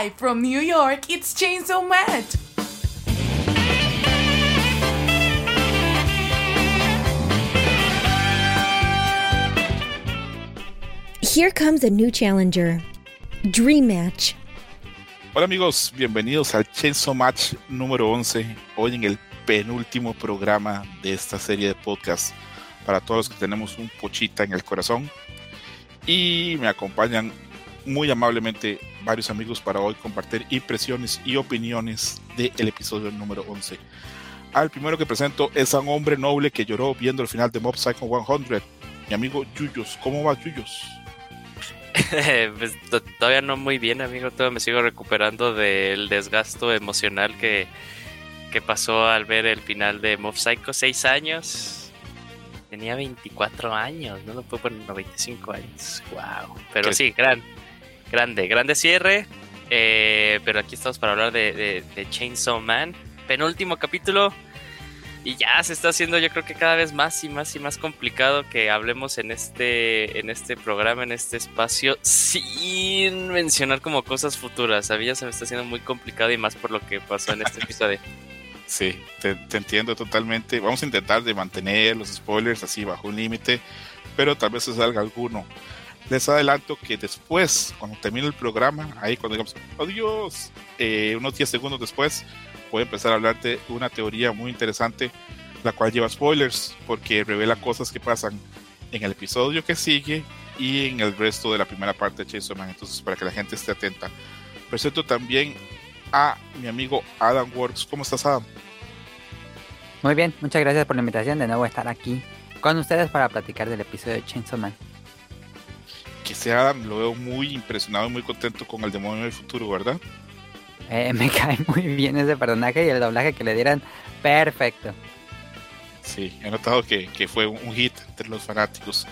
Live from New York, it's Chainsaw Match. Here comes a new challenger. Dream Match. Hola amigos, bienvenidos al Chainsaw Match número 11, hoy en el penúltimo programa de esta serie de podcast para todos los que tenemos un pochita en el corazón. Y me acompañan muy amablemente varios amigos para hoy compartir impresiones y opiniones del episodio número 11. Al primero que presento es a un hombre noble que lloró viendo el final de Mob Psycho 100, mi amigo Yuyos. ¿Cómo va Yuyos? pues, todavía no muy bien, amigo. Todavía me sigo recuperando del desgasto emocional que, que pasó al ver el final de Mob Psycho. Seis años. Tenía 24 años, no lo puedo poner 95 años. Wow. Pero sí, gran, grande, grande cierre. Eh, pero aquí estamos para hablar de, de Chainsaw Man. Penúltimo capítulo. Y ya se está haciendo yo creo que cada vez más y más y más complicado que hablemos en este en este programa en este espacio sin mencionar como cosas futuras. Sabía se me está haciendo muy complicado y más por lo que pasó en este episodio. Sí te, entiendo totalmente. Vamos a intentar de mantener los spoilers así bajo un límite pero tal vez se salga alguno les adelanto que después cuando termine el programa ahí cuando digamos adiós eh, unos 10 segundos después voy a empezar a hablarte de una teoría muy interesante, la cual lleva spoilers, porque revela cosas que pasan en el episodio que sigue y en el resto de la primera parte de Chainsaw Man. Entonces, para que la gente esté atenta. Presento también a mi amigo Adam Works. ¿Cómo estás, Adam? Muy bien, muchas gracias por la invitación de nuevo estar aquí con ustedes para platicar del episodio de Chainsaw Man. Que sea Adam, lo veo muy impresionado y muy contento con el demonio del futuro, ¿verdad? Eh, me cae muy bien ese personaje y el doblaje que le dieran, perfecto. Sí, he notado que, fue un hit entre los fanáticos.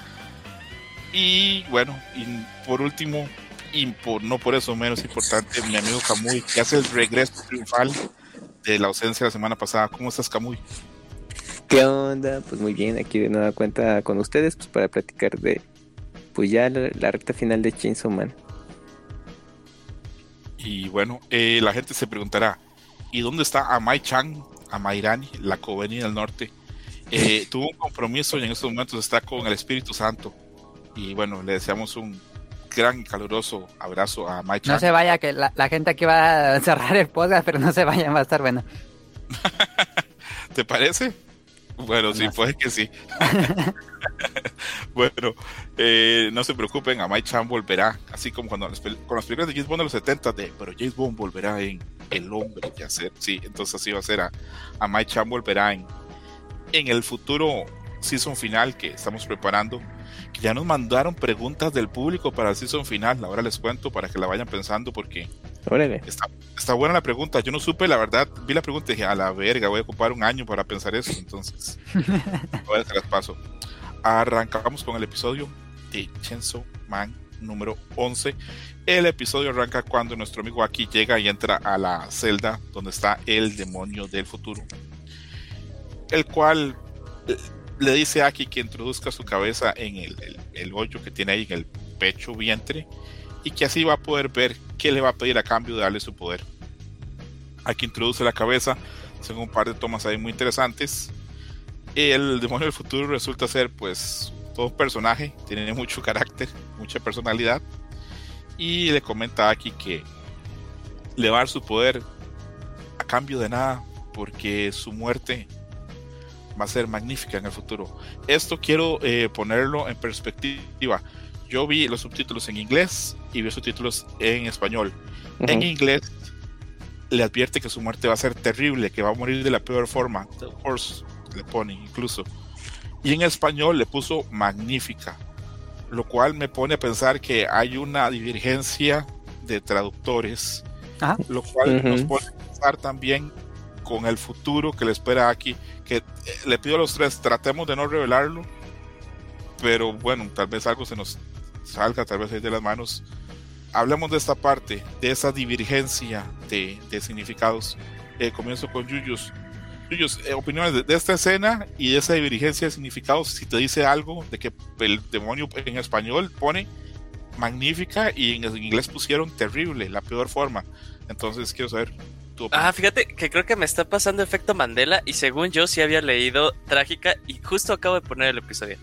Y bueno, y por último, y por, no por eso menos importante, mi amigo Camuy, que hace el regreso triunfal de la ausencia la semana pasada. ¿Cómo estás, Camuy? ¿Qué onda? Pues muy bien, aquí de nueva cuenta con ustedes, pues para platicar de pues ya la, la recta final de Chainsaw Man. Y bueno, eh, la gente se preguntará, ¿y dónde está Amai Chan, Amairani, la Coveni del Norte? Eh, tuvo un compromiso y en estos momentos está con el Espíritu Santo. Y bueno, le deseamos un gran caluroso abrazo a Amai Chan. No se vaya, que la, gente aquí va a cerrar el podcast, pero no se vaya, va a estar bueno. ¿Te parece? Bueno, sí, puede que sí. bueno, eh, no se preocupen, a Mike Chan volverá, así como cuando con las películas de James Bond de los 70, de, pero James Bond volverá en El Hombre que hacer, sí, entonces así va a ser, a, a Mike Chan volverá en, en el futuro season final que estamos preparando, que ya nos mandaron preguntas del público para el season final, ahora les cuento para que la vayan pensando porque está, está, buena la pregunta, yo no supe, la verdad, vi la pregunta y dije, a la verga, voy a ocupar un año para pensar eso, entonces, voy a las paso. Arrancamos con el episodio de Chainsaw Man número 11. El episodio arranca cuando nuestro amigo aquí llega y entra a la celda donde está el demonio del futuro, el cual le dice a Aki que introduzca su cabeza en el, hoyo que tiene ahí en el pecho vientre y que así va a poder ver qué le va a pedir a cambio de darle su poder. Aquí introduce la cabeza, según un par de tomas ahí muy interesantes. El demonio del futuro resulta ser pues todo un personaje, tiene mucho carácter, mucha personalidad y le comenta a que le va a dar su poder a cambio de nada porque su muerte va a ser magnífica en el futuro. Esto quiero eh, ponerlo en perspectiva. Yo vi los subtítulos en inglés y vi los subtítulos en español. En inglés le advierte que su muerte va a ser terrible, que va a morir de la peor forma. The horse le pone incluso. Y en español le puso magnífica, lo cual me pone a pensar que hay una divergencia de traductores, lo cual nos pone a pensar también con el futuro que le espera aquí, que eh, le pido a los tres, tratemos de no revelarlo, pero bueno, tal vez algo se nos salga, tal vez de las manos. Hablemos de esta parte, de esa divergencia de, significados. Eh, comienzo con Yuyos. Yuyos, eh, opiniones de, esta escena y de esa divergencia de significados. Si te dice algo de que el demonio en español pone magnífica y en inglés pusieron terrible, la peor forma. Entonces quiero saber tu. Ah, fíjate que creo que me está pasando efecto Mandela y según yo sí había leído trágica y justo acabo de poner el episodio.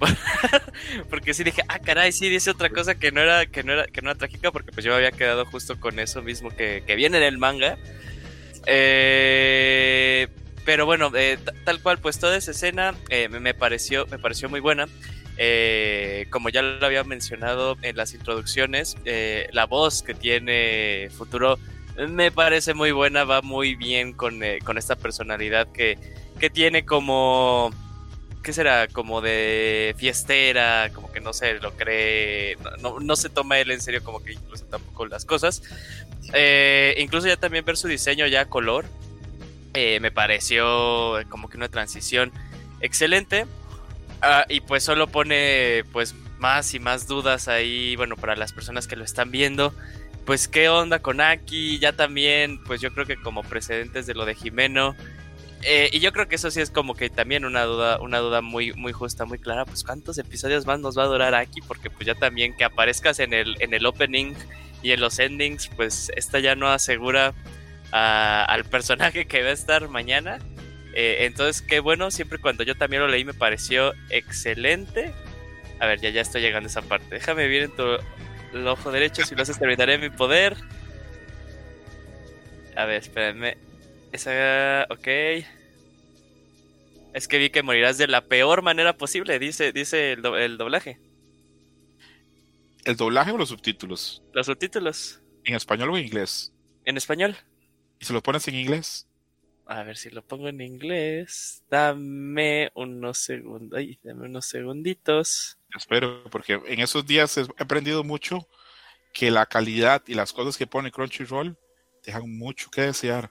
porque sí dije, ah, caray, sí dice otra cosa que no era, que no era, que no era trágica, porque pues yo me había quedado justo con eso mismo que, que viene en el manga. Eh, pero bueno, eh, tal cual, pues toda esa escena eh, me, pareció, me pareció muy buena. Eh, como ya lo había mencionado en las introducciones, la voz que tiene Futuro me parece muy buena, va muy bien con, con esta personalidad que, que tiene como... ¿Qué será? Como de fiestera, como que no se lo cree, no, no, se toma él en serio como que incluso tampoco las cosas. Eh, incluso ya también ver su diseño ya color, eh, me pareció como que una transición excelente. Ah, y pues solo pone pues más y más dudas ahí, bueno, para las personas que lo están viendo. Pues qué onda con Aki, ya también, pues yo creo que como precedentes de lo de Jimeno. Eh, y yo creo que eso sí es como que también una duda, una duda muy, muy justa, muy clara. Pues cuántos episodios más nos va a durar Aki, porque pues ya también que aparezcas en el, en el opening y en los endings, pues esta ya no asegura al personaje que va a estar mañana. Eh, entonces, qué bueno, siempre cuando yo también lo leí me pareció excelente. A ver, ya, ya estoy llegando a esa parte. Déjame ver en tu ojo derecho, si lo haces terminaré mi poder. A ver, espérenme. Esa, ok. Es que vi que morirás de la peor manera posible, dice, dice el, do- el doblaje. ¿El doblaje o los subtítulos? Los subtítulos ¿En español o en inglés? en español. ¿Y se los pones en inglés? A ver si lo pongo en inglés. Dame unos segundos. Ay, dame unos segunditos. Espero, porque en esos días he aprendido mucho que la calidad y las cosas que pone Crunchyroll dejan mucho que desear.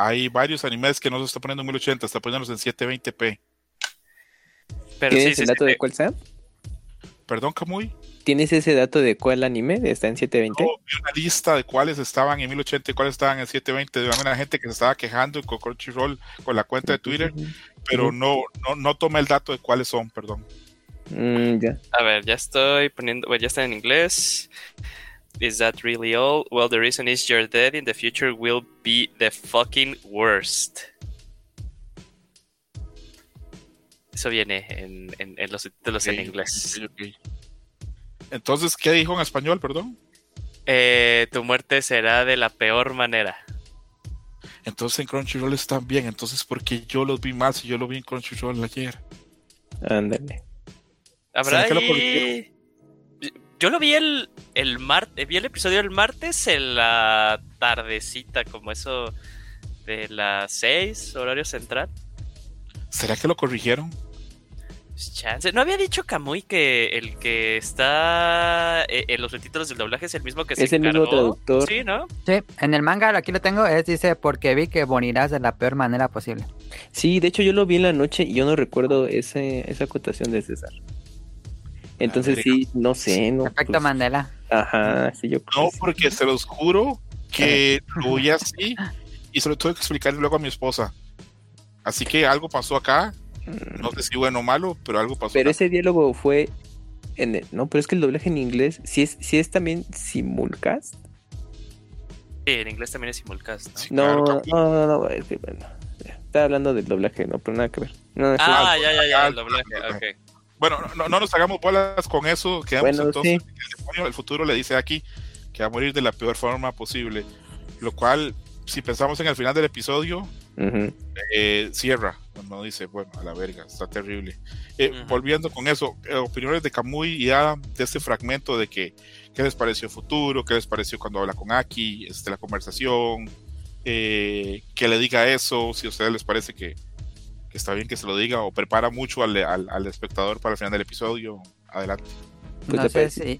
Hay varios animes que no se está poniendo en 1080, está poniéndolos en 720p. Pero ¿Tienes sí, el sí, dato sí. de cuál sea? Perdón, Kamui. ¿Tienes ese dato de cuál anime está en 720? No, vi una lista de cuáles estaban en 1080 y cuáles estaban en 720. De la gente que se estaba quejando con Crunchyroll con la cuenta de Twitter, pero no, no, no tomé el dato de cuáles son, perdón. Mm, ya. A ver, ya estoy poniendo. Bueno, ya está en inglés. Is that really all? Well, the reason is you're dead in the future will be the fucking worst. Eso viene en, en- en los subtítulos en inglés. Entonces, ¿qué dijo en español, perdón? Eh, tu muerte será de la peor manera. Entonces en Crunchyroll están bien. Entonces, ¿por qué yo los vi mal si yo lo vi en Crunchyroll ayer? Ándale. Habrá ¿Será que lo ahí- Yo lo vi el, el martes, vi el episodio el martes en la tardecita, como eso de las 6, horario central. ¿Será que lo corrigieron? Chance. ¿No había dicho Kamui que el que está eh, en los subtítulos del doblaje es el mismo que se Es el mismo encargó? traductor. Sí, ¿no? Sí, en el manga, aquí lo tengo, es dice, porque vi que morirás de la peor manera posible. Sí, de hecho yo lo vi en la noche y yo no recuerdo ese, esa acotación de César. Entonces sí, no sé, no. Efecto pues, Mandela. Ajá, sí, yo creo No, porque se los juro que lo vi así y se lo tuve que explicar luego a mi esposa. Así que algo pasó acá. No sé si bueno o malo, pero algo pasó. Pero acá. ese diálogo fue en el- no, pero es que el doblaje en inglés sí es, sí es también simulcast. Sí, en inglés también es simulcast, ¿no? Sí, No, claro, no, no, no, es que, bueno, estaba hablando del doblaje, no, pero nada que ver. No, es- Ah, ya, ya, ya, el doblaje, ok. Bueno, no, no- no nos hagamos bolas con eso. Quedamos Bueno, entonces sí. el demonio. El futuro le dice aquí que va a morir de la peor forma posible. Lo cual, si pensamos en el final del episodio, eh, cierra. No dice, bueno, a la verga, está terrible. Eh. Volviendo con eso, eh, opiniones de Kamui y Adam de este fragmento de que, ¿qué les pareció futuro? ¿Qué les pareció cuando habla con Aki? Este, la conversación, eh, que le diga eso, si a ustedes les parece que, que está bien que se lo diga o prepara mucho al, al- al espectador para el final del episodio. Adelante. Pues no sé si...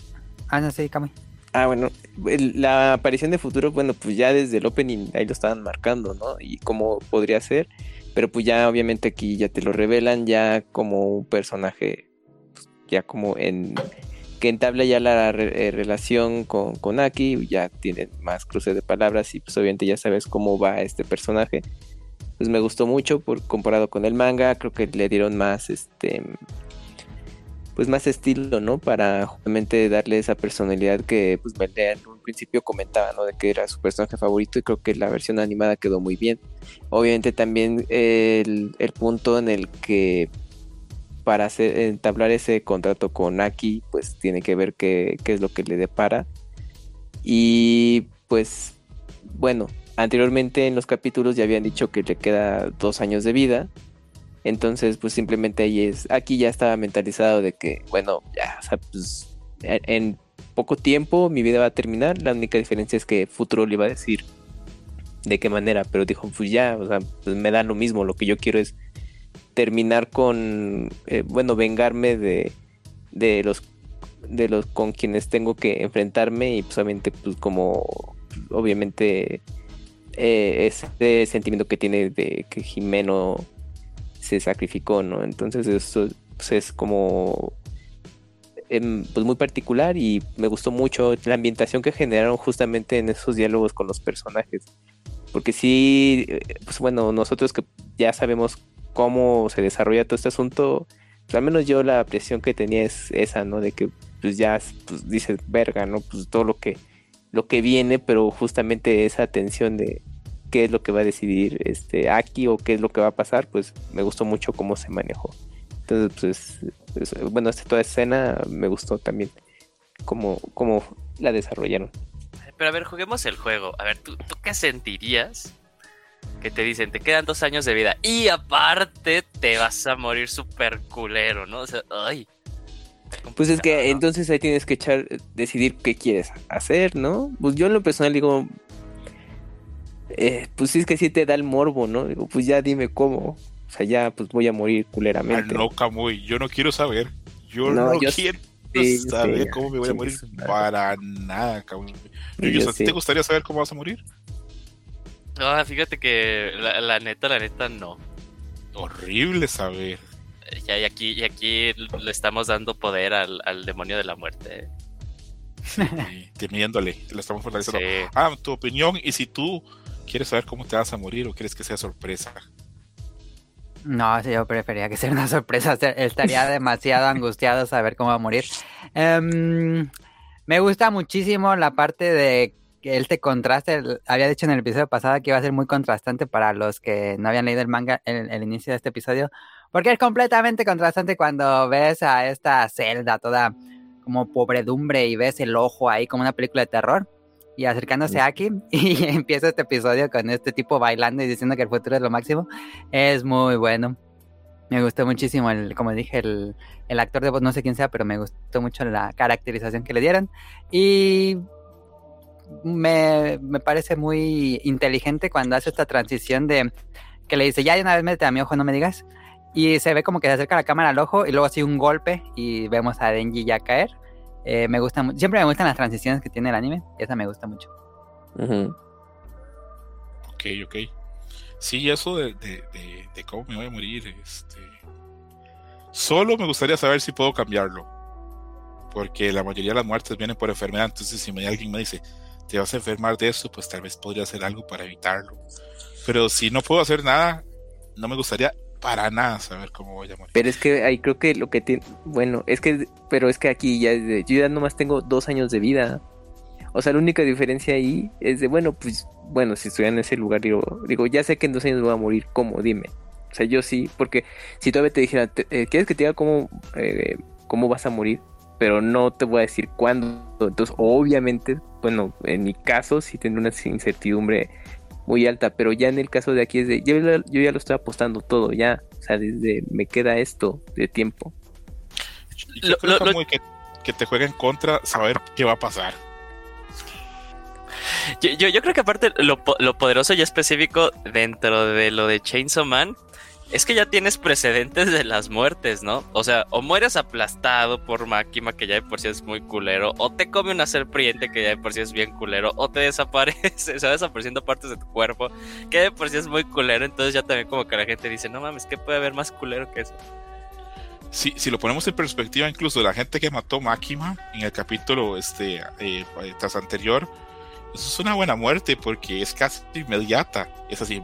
Ah, no sé, Kamui. Ah, bueno, el- la aparición de futuro, bueno, pues ya desde el opening ahí lo estaban marcando, ¿no? Y cómo podría ser, pero pues ya obviamente aquí ya te lo revelan ya como un personaje, pues, ya como en que entabla ya la re- eh, relación con, con Aki, ya tienen más cruce de palabras y pues obviamente ya sabes cómo va este personaje. Pues me gustó mucho por comparado con el manga, creo que le dieron más este pues más estilo, ¿no? Para justamente darle esa personalidad que pues en un principio comentaba, ¿no? De que era su personaje favorito y creo que la versión animada quedó muy bien. Obviamente también el, el punto en el que para hacer, entablar ese contrato con Aki, pues tiene que ver qué, qué es lo que le depara. Y pues, bueno, anteriormente en los capítulos ya habían dicho que le queda dos años de vida entonces, pues simplemente ahí es, aquí ya estaba mentalizado de que, bueno, ya, o sea, pues en poco tiempo mi vida va a terminar. La única diferencia es que Futuro le iba a decir de qué manera, pero dijo, pues ya, o sea, pues me da lo mismo. Lo que yo quiero es terminar con, eh, bueno, vengarme de, de los de los con quienes tengo que enfrentarme y pues obviamente pues como obviamente eh, ese sentimiento que tiene de que Jimeno se sacrificó, ¿no? Entonces eso pues, es como em, pues muy particular y me gustó mucho la ambientación que generaron justamente en esos diálogos con los personajes. Porque sí, eh, pues bueno, nosotros que ya sabemos cómo se desarrolla todo este asunto, pues al menos yo la presión que tenía es esa, ¿no? De que pues ya pues, dices, verga, ¿no? Pues todo lo que, lo que viene, pero justamente esa tensión de, qué es lo que va a decidir este Aki o qué es lo que va a pasar, pues me gustó mucho cómo se manejó. Entonces, pues, bueno, esta toda escena me gustó también cómo, cómo la desarrollaron. Pero a ver, juguemos el juego. A ver, ¿tú, ¿tú qué sentirías? Que te dicen, te quedan dos años de vida y aparte te vas a morir súper culero, ¿no? O sea, ay. Pues es que entonces ahí tienes que echar, decidir qué quieres hacer, ¿no? Pues yo en lo personal digo, eh, pues sí es que sí te da el morbo, ¿no? Digo, pues ya dime cómo. O sea, ya pues voy a morir culeramente. No, Camuy, yo no quiero saber. Yo no, quiero saber cómo me voy a morir. Para nada, Camuy. Yo, ¿Te gustaría saber cómo vas a morir? No, fíjate que la, neta, la neta, no. Horrible saber. Ya, y aquí, y aquí le estamos dando poder al, al demonio de la muerte. Sí, temiéndole, le estamos fortaleciendo. Ah, tu opinión, y si tú ¿Quieres saber cómo te vas a morir o quieres que sea sorpresa? No, yo preferiría que sea una sorpresa. Estaría demasiado angustiado saber cómo va a morir. Em, me gusta muchísimo la parte de que él te contraste. Había dicho en el episodio pasado que iba a ser muy contrastante para los que no habían leído el manga, el, el inicio de este episodio. Porque es completamente contrastante cuando ves a esta celda toda como pobredumbre y ves el ojo ahí como una película de terror y acercándose a Aki y empieza este episodio con este tipo bailando y diciendo que el futuro es lo máximo. Es muy bueno. Me gustó muchísimo, el, como dije, el, el actor de voz, no sé quién sea, pero me gustó mucho la caracterización que le dieron. Y me, me, parece muy inteligente cuando hace esta transición de que le dice, ya de una vez mete a mi ojo, no me digas. Y se ve como que se acerca la cámara al ojo y luego así un golpe y vemos a Denji ya caer. Eh, me gusta siempre me gustan las transiciones que tiene el anime. Esa me gusta mucho. Ok, ok. Sí, eso de, cómo me voy a morir. Este... Solo me gustaría saber si puedo cambiarlo. Porque la mayoría de las muertes vienen por enfermedad. Entonces, si alguien me dice, te vas a enfermar de eso, pues tal vez podría hacer algo para evitarlo. Pero si no puedo hacer nada, no me gustaría para nada saber cómo voy a morir. Pero es que ahí creo que lo que tiene, bueno, es que, pero es que aquí ya, yo ya nomás tengo dos años de vida. O sea, la única diferencia ahí es de, bueno, pues, bueno, si estoy en ese lugar, digo, digo, ya sé que en dos años voy a morir, ¿cómo? Dime. O sea, yo sí, porque si todavía te dijera, eh, ¿quieres que te diga cómo, eh, cómo vas a morir? Pero no te voy a decir cuándo. Entonces, obviamente, bueno, en mi caso sí tendré una incertidumbre muy alta, pero ya en el caso de aquí es de, yo, yo ya lo estoy apostando todo, ya, o sea, desde me queda esto de tiempo. Yo creo que, que, te juega en contra saber qué va a pasar. Yo, yo, yo creo que aparte lo, lo, poderoso y específico dentro de lo de Chainsaw Man es que ya tienes precedentes de las muertes, ¿no? O sea, o mueres aplastado por Máquina, que ya de por sí es muy culero, o te come una serpiente, que ya de por sí es bien culero, o te desaparece, se va desapareciendo partes de tu cuerpo, que de por sí es muy culero, entonces ya también como que la gente dice, no mames, ¿qué puede haber más culero que eso? Si, si lo ponemos en perspectiva, incluso la gente que mató Máquina en el capítulo este, eh, tras anterior, eso es una buena muerte porque es casi inmediata. Es así.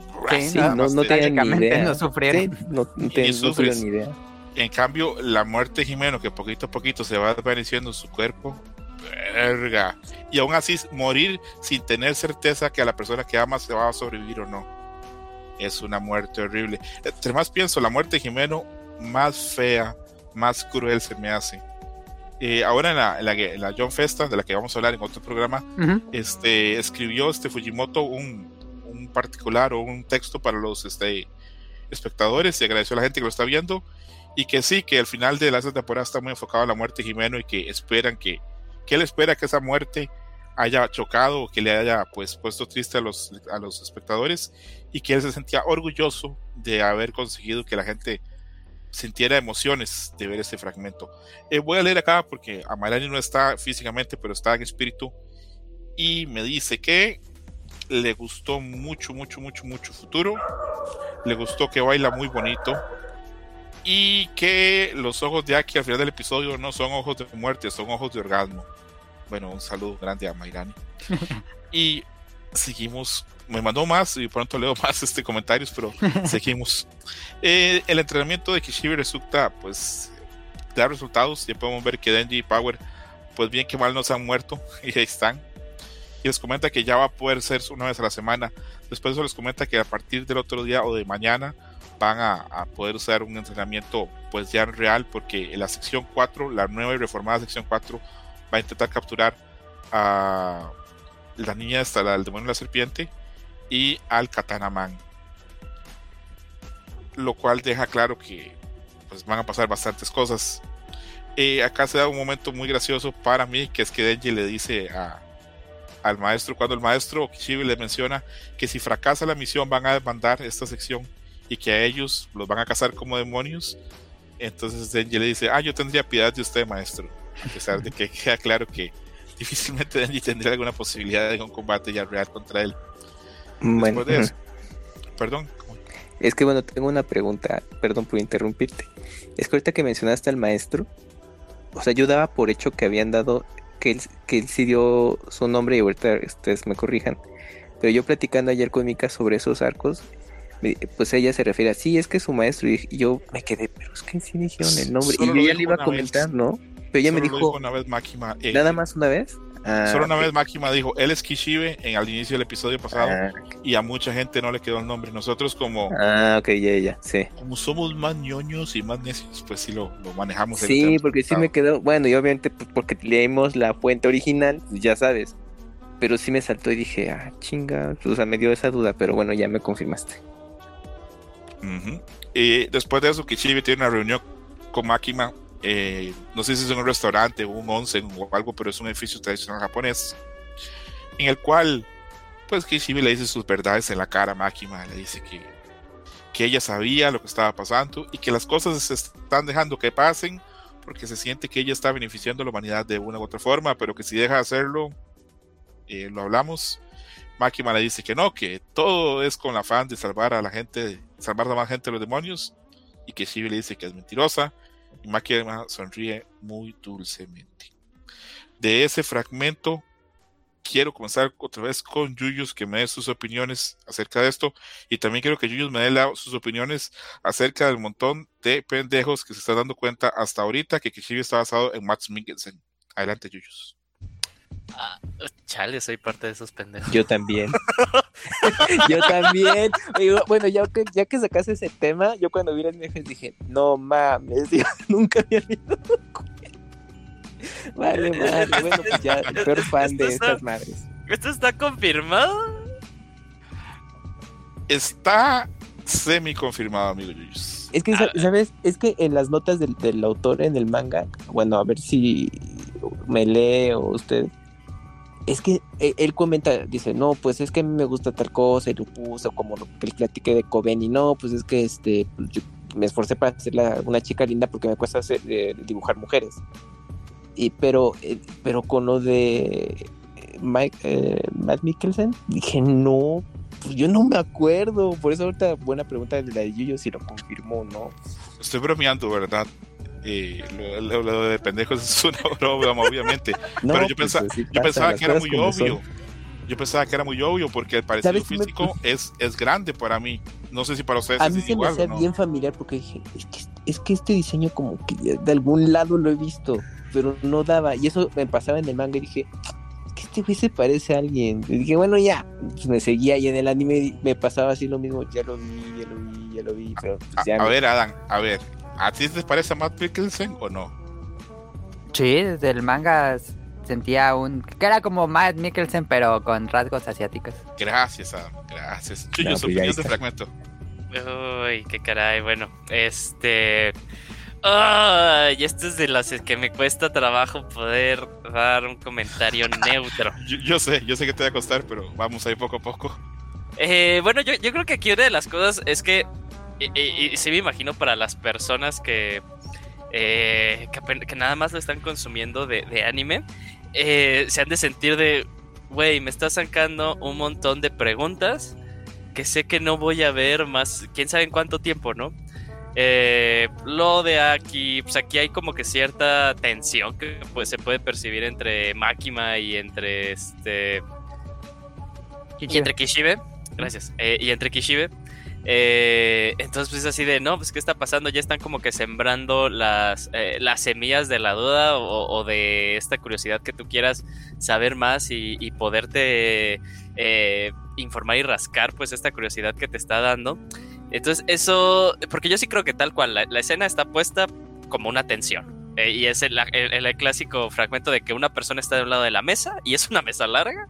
no, no, no ni idea. No sufrieron. no, ni idea. En cambio, la muerte de Jimeno, que poquito a poquito se va desvaneciendo en su cuerpo, verga. Y aún así, morir sin tener certeza que a la persona que ama se va a sobrevivir o no. Es una muerte horrible. Entre más pienso, la muerte de Jimeno, más fea, más cruel se me hace. Eh, ahora en la, en, la, en la John Festa, de la que vamos a hablar en otro programa, Ujú. este, escribió este Fujimoto un, un particular o un texto para los este, espectadores y agradeció a la gente que lo está viendo y que sí, que al final de la temporada está muy enfocado a la muerte de Jimeno y que esperan que, que él espera que esa muerte haya chocado o que le haya pues puesto triste a los, a los espectadores y que él se sentía orgulloso de haber conseguido que la gente sintiera emociones de ver este fragmento. Eh, voy a leer acá porque Amarani no está físicamente, pero está en espíritu y me dice que le gustó mucho, mucho, mucho, mucho futuro. Le gustó que baila muy bonito. Y que los ojos de Aki al final del episodio no son ojos de muerte, son ojos de orgasmo. Bueno, un saludo grande a Mairani. y seguimos. Me mandó más y pronto leo más este comentarios, pero seguimos. Eh, el entrenamiento de Kishibe resulta, pues, da resultados. Ya podemos ver que Denji y Power, pues bien que mal no se han muerto y ahí están y les comenta que ya va a poder ser una vez a la semana. Después de eso les comenta que a partir del otro día o de mañana van a, poder usar un entrenamiento pues ya real porque la sección 4, la nueva y reformada sección 4 va a intentar capturar a la niña la, el demonio de la serpiente y al Katana Man. Lo cual deja claro que pues van a pasar bastantes cosas. Eh, acá se da un momento muy gracioso para mí, que es que Denji le dice a, al maestro, cuando el maestro Kishibe le menciona que si fracasa la misión van a demandar esta sección y que a ellos los van a cazar como demonios. Entonces Denji le dice, ah, yo tendría piedad de usted, maestro. A pesar de que queda claro que difícilmente Denji tendría alguna posibilidad de un combate ya real contra él. Bueno, de eso, perdón. Es que bueno, tengo una pregunta, perdón por interrumpirte. Es que ahorita que mencionaste al maestro, o sea, yo daba por hecho que habían dado que él, que él sí dio su nombre y ahorita ustedes me corrijan. Pero yo platicando ayer con Mika sobre esos arcos, pues ella se refiere a sí, es que es su maestro. Y yo me quedé, pero es que sí dijeron el nombre. Solo y yo ya le iba a comentar, vez. ¿no? Pero ella me Solo dijo. Una vez Máquima, eh, Nada más una vez. Ah, Solo una okay. vez Máquima dijo, él es Kishibe en al inicio del episodio pasado ah, okay. y a mucha gente no le quedó el nombre. Nosotros como... Ah, ok, ya, ya, sí. Como somos más ñoños y más necios, pues sí lo, lo manejamos. Sí, porque sí me quedó, bueno, y obviamente pues, porque leímos la fuente original, pues ya sabes. Pero sí me saltó y dije, ah, chinga, o sea, me dio esa duda, pero bueno, ya me confirmaste. Uh -huh. Y después de eso, Kishibe tiene una reunión con Máquima eh, no sé si es un restaurante un onsen o algo, pero es un edificio tradicional japonés, en el cual, pues Kishibe le dice sus verdades en la cara a Makima, le dice que, que ella sabía lo que estaba pasando y que las cosas se están dejando que pasen porque se siente que ella está beneficiando a la humanidad de una u otra forma, pero que si deja de hacerlo, eh, lo hablamos. Makima le dice que no, que todo es con el afán de salvar a la gente, salvar a más gente de los demonios, y que Shibi le dice que es mentirosa, Makima sonríe muy dulcemente. De ese fragmento quiero comenzar otra vez con Yuyus que me dé sus opiniones acerca de esto y también quiero que Yuyus me dé sus opiniones acerca del montón de pendejos que se están dando cuenta hasta ahorita que Kishibe está basado en Max Mikkelsen. Adelante Yuyus. Ah, chale, soy parte de esos pendejos. Yo también. yo también. Bueno, ya que, ya que sacaste ese tema, yo cuando vi las imágenes dije, no mames, yo nunca había visto. Vale, vale, bueno, pues ya, el peor fan de estas madres. ¿Esto está confirmado? Está semi confirmado, amigo Yuyus. Es que, ¿sabes? Es que en las notas del, del, autor en el manga, bueno, a ver si me lee o usted. Es que él comenta, dice, no, pues es que a mí me gusta tal cosa y lo puso como lo que platiqué de Coven y no, pues es que este, pues me esforcé para ser una chica linda porque me cuesta hacer, eh, dibujar mujeres. Y, pero, eh, pero con lo de Mike, eh, Matt Mikkelsen, dije, no, pues yo no me acuerdo. Por eso ahorita buena pregunta de la de Yuyo si lo confirmó no. Estoy bromeando, ¿verdad? Eh, lo, lo, lo, de pendejos es una broma, obviamente. No, pero yo, pues, pensaba, yo pensaba que era muy obvio. Son. Yo pensaba que era muy obvio porque el parecido ¿Sabes qué me- físico es, es grande para mí. No sé si para ustedes A es mí se me igual o no. bien familiar porque dije, es que, es que este diseño como que de algún lado lo he visto, pero no daba. Y eso me pasaba en el manga y dije, es que este güey se parece a alguien. Y dije, bueno, ya. Pues me seguía y en el anime me pasaba así lo mismo. Ya lo vi, ya lo vi, ya lo vi. Pero pues, A, me- ver, Adam, a ver. ¿A ti te parece a Matt Mikkelsen o no? Sí, desde el manga sentía un... que era como Matt Mikkelsen, pero con rasgos asiáticos. Gracias, Adam. Gracias. Chuyo, No, su pues opinión de fragmento. Uy, qué caray, bueno, este... Ay, esto es de las que me cuesta trabajo poder dar un comentario neutro. Yo, yo sé, yo sé que te va a costar, pero vamos ahí poco a poco. Eh, bueno, yo, yo creo que aquí una de las cosas es que, y, sí me imagino para las personas que, eh, que, nada más lo están consumiendo de, de anime, eh, se han de sentir de, güey, me estás sacando un montón de preguntas que sé que no voy a ver más, quién sabe en cuánto tiempo, ¿no? Eh, lo de aquí, pues aquí hay como que cierta tensión que pues, se puede percibir entre Makima y entre este y entre Kishibe, gracias, y entre Kishibe. Eh, entonces, pues así de, no, pues qué está pasando, ya están como que sembrando las, eh, las semillas de la duda o, de esta curiosidad que tú quieras saber más y, y poderte eh, informar y rascar, pues esta curiosidad que te está dando. Entonces, eso, porque yo sí creo que tal cual, la, escena está puesta como una tensión. y es el, el- clásico fragmento de que una persona está de lado de la mesa y es una mesa larga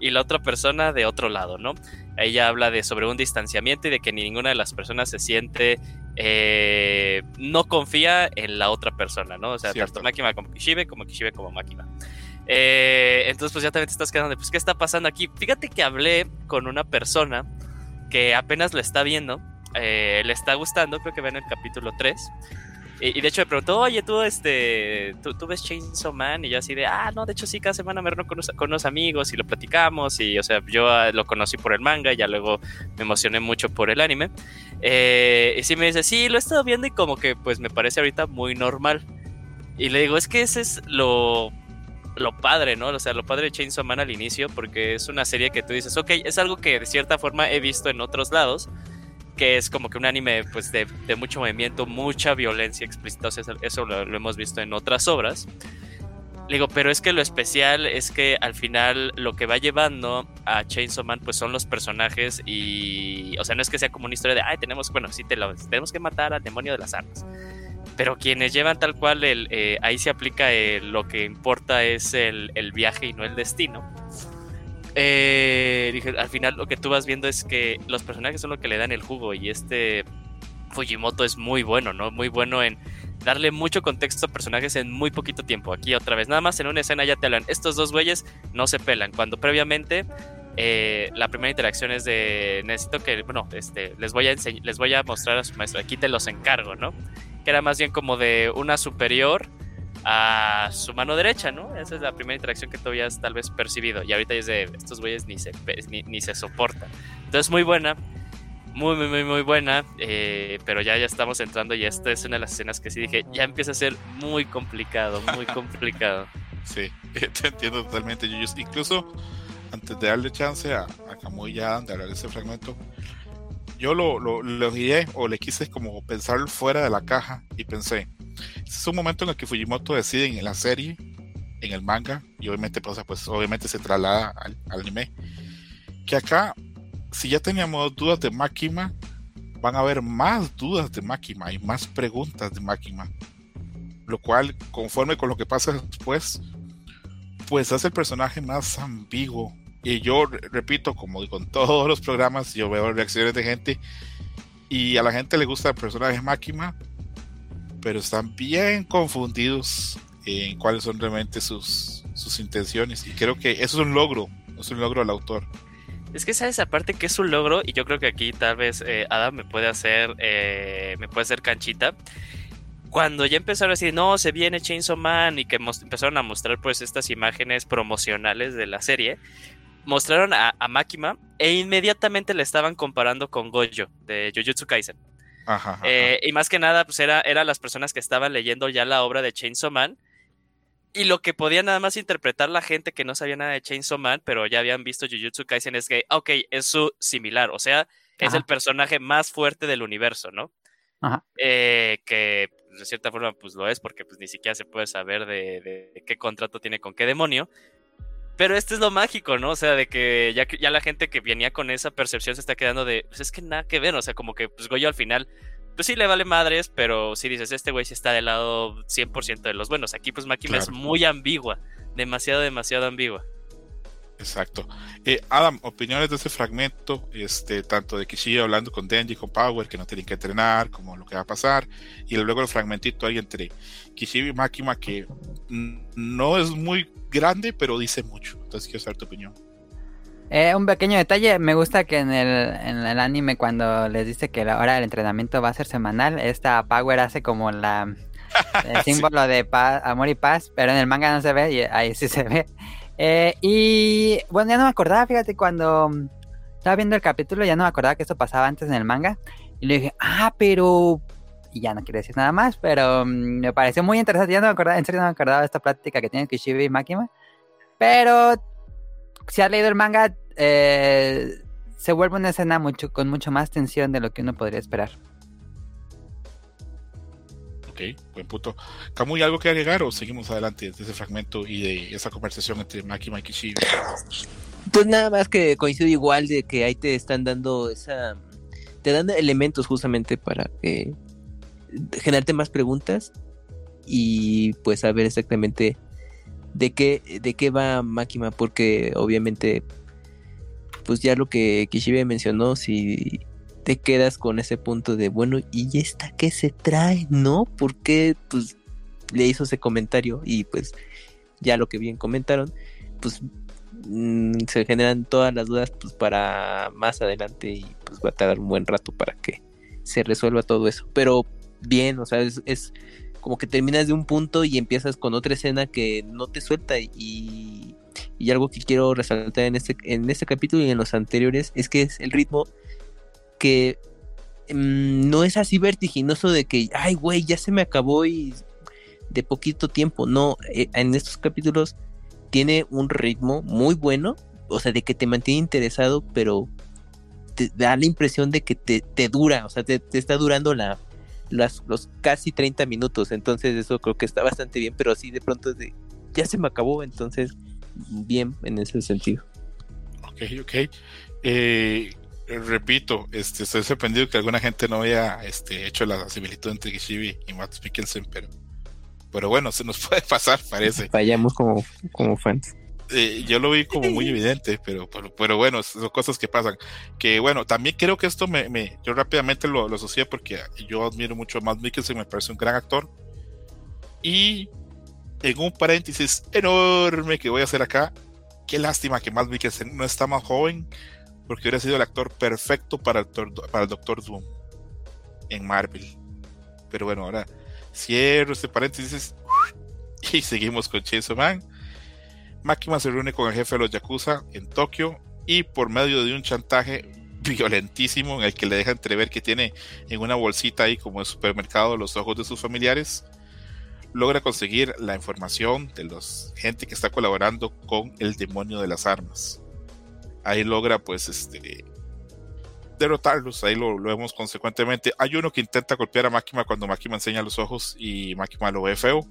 y la otra persona de otro lado, ¿no? Ella habla de sobre un distanciamiento y de que ninguna de las personas se siente, eh, no confía en la otra persona, ¿no? O sea, Cierto. tanto Makima como Kishibe, como Kishibe como Makima. Eh, entonces, pues ya también te estás quedando de, pues, ¿qué está pasando aquí? Fíjate que hablé con una persona que apenas lo está viendo, eh, le está gustando, creo que ven el capítulo 3. Y, y de hecho me preguntó, oye, tú, este, ¿tú, tú ves Chainsaw Man? Y yo así de, ah, no, de hecho sí, cada semana me reúno con con unos amigos y lo platicamos. Y, o sea, yo ah, lo conocí por el manga y ya luego me emocioné mucho por el anime. Eh, y sí me dice, sí, lo he estado viendo y como que pues me parece ahorita muy normal. Y le digo, es que ese es lo, lo padre, ¿no? O sea, lo padre de Chainsaw Man al inicio, porque es una serie que tú dices, ok, es algo que de cierta forma he visto en otros lados, que es como que un anime pues de, de mucho movimiento, mucha violencia explícita, o sea, eso, lo, lo hemos visto en otras obras. Le digo, pero es que lo especial es que al final lo que va llevando a Chainsaw Man pues son los personajes y, o sea, no es que sea como una historia de, ay, tenemos, bueno, sí, te lo- tenemos que matar al demonio de las armas. Pero quienes llevan tal cual, el, eh, ahí se aplica el- lo que importa es el, el viaje y no el destino. Eh, dije, al final lo que tú vas viendo es que los personajes son lo que le dan el jugo y este Fujimoto es muy bueno, ¿no? Muy bueno en darle mucho contexto a personajes en muy poquito tiempo. Aquí otra vez, nada más en una escena ya te hablan, estos dos güeyes no se pelan, cuando previamente eh, la primera interacción es de, necesito que, bueno, este, les voy a les voy a mostrar a su maestro, aquí te los encargo, ¿no? Que era más bien como de una superior a su mano derecha, ¿no? Esa es la primera interacción que tú habías tal vez percibido. Y ahorita es de estos güeyes ni se, ni, ni se soportan. Entonces, muy buena. Muy, muy, muy, muy buena. eh, pero ya, ya estamos entrando y esta es una de las escenas que sí dije, ya empieza a ser muy complicado, muy complicado. Sí, te entiendo totalmente, Yuyos. Incluso antes de darle chance a, a Kamui y a Adam de hablar de ese fragmento, yo lo, lo, guié o le quise como pensar fuera de la caja y pensé, este es un momento en el que Fujimoto decide en la serie, en el manga, y obviamente, pues, pues obviamente se traslada al, al anime, que acá, si ya teníamos dudas de Makima, van a haber más dudas de Makima y más preguntas de Makima lo cual, conforme con lo que pasa después, pues hace el personaje más ambiguo. Y yo re- repito, como con todos los programas, yo veo reacciones de gente y a la gente le gusta el personaje Máquina, pero están bien confundidos en cuáles son realmente sus, sus intenciones. Y creo que eso es un logro, es un logro al autor. Es que sabes aparte que es un logro y yo creo que aquí tal vez eh, Adam me puede hacer eh, me puede hacer canchita. Cuando ya empezaron a decir, no, se viene Chainsaw Man y que empezaron a mostrar pues estas imágenes promocionales de la serie, mostraron a, a Makima e inmediatamente le estaban comparando con Gojo de Jujutsu Kaisen. Ajá, ajá. Eh, y más que nada, pues era, eran las personas que estaban leyendo ya la obra de Chainsaw Man. Y lo que podía nada más interpretar la gente que no sabía nada de Chainsaw Man, pero ya habían visto Jujutsu Kaisen, es que, ok, es su similar, o sea, es Ajá. el personaje más fuerte del universo, ¿no? Ajá. Eh, que de cierta forma pues lo es porque pues ni siquiera se puede saber de, de qué contrato tiene con qué demonio. Pero este es lo mágico, ¿no? O sea, de que ya, que- ya la gente que venía con esa percepción se está quedando de, pues es que nada que ver, o sea, como que pues Goyo al final, pues sí le vale madres, pero si dices, este güey sí está del lado 100% de los buenos. Aquí pues Makima es muy ambigua, demasiado, demasiado ambigua. Exacto. Eh, Adam, opiniones de ese fragmento, este, tanto de Kishi hablando con Denji, con Power, que no tienen que entrenar, como lo que va a pasar, y luego el fragmentito ahí entre Kishibe y Makima, que no es muy grande, pero dice mucho. Entonces quiero saber tu opinión. Eh, un pequeño detalle, me gusta que en el, en el anime cuando les dice que la hora del entrenamiento va a ser semanal, esta Power hace como la el Sí. símbolo de paz, amor y paz, pero en el manga no se ve y ahí sí se ve. Eh, y bueno, ya no me acordaba, fíjate, cuando estaba viendo el capítulo ya no me acordaba que esto pasaba antes en el manga y le dije, ah, pero... Y ya no quiero decir nada más, pero mm, me pareció muy interesante, ya no me acordaba, en serio no me acordaba de esta plática que tienen Kishibe y Makima, pero si has leído el manga, eh, se vuelve una escena mucho, con mucho más tensión de lo que uno podría esperar. Ok, buen punto. ¿Camuy algo que agregar o seguimos adelante de ese fragmento y de esa conversación entre Makima y Kishibe? Pues nada más que coincido igual de que ahí te están dando esa... Te dan elementos justamente para que generarte más preguntas y pues saber exactamente de qué, de qué va Máquina, porque obviamente pues ya lo que Kishibe mencionó, si te quedas con ese punto de bueno, ¿y esta qué se trae? ¿No? ¿Por qué pues le hizo ese comentario? Y pues ya lo que bien comentaron, pues mm, se generan todas las dudas pues para más adelante y pues va a tardar un buen rato para que se resuelva todo eso. Pero bien, o sea, es, es como que terminas de un punto y empiezas con otra escena que no te suelta y, y algo que quiero resaltar en este, en este capítulo y en los anteriores es que es el ritmo que mm, no es así vertiginoso de que, ay, güey, ya se me acabó y de poquito tiempo. No, eh, en estos capítulos tiene un ritmo muy bueno, o sea, de que te mantiene interesado, pero te da la impresión de que te, te dura, o sea, te, te está durando la, las, los casi 30 minutos, entonces eso creo que está bastante bien, pero sí de pronto de, ya se me acabó, entonces bien en ese sentido. Ok, ok. Eh, repito, este, estoy sorprendido que alguna gente no haya este, hecho la similitud entre Kishibe y Matt Mikkelsen, pero, pero bueno, se nos puede pasar, parece. Fallamos como, como fans. Eh, yo lo vi como muy evidente, pero, pero, pero bueno, son cosas que pasan. Que bueno, también creo que esto me, me yo rápidamente lo, lo asocié porque yo admiro mucho a Matt Mikkelsen, me parece un gran actor. Y en un paréntesis enorme que voy a hacer acá, qué lástima que Matt Mikkelsen no está más joven, porque hubiera sido el actor perfecto para el, para el Doctor Doom en Marvel. Pero bueno, ahora cierro este paréntesis y seguimos con Chainsaw Man. Makima se reúne con el jefe de los Yakuza en Tokio y por medio de un chantaje violentísimo en el que le deja entrever que tiene en una bolsita ahí como de supermercado los ojos de sus familiares, logra conseguir la información de los gente que está colaborando con el demonio de las armas. Ahí logra pues este derrotarlos, ahí lo, vemos consecuentemente. Hay uno que intenta golpear a Makima cuando Makima enseña los ojos y Makima lo ve feo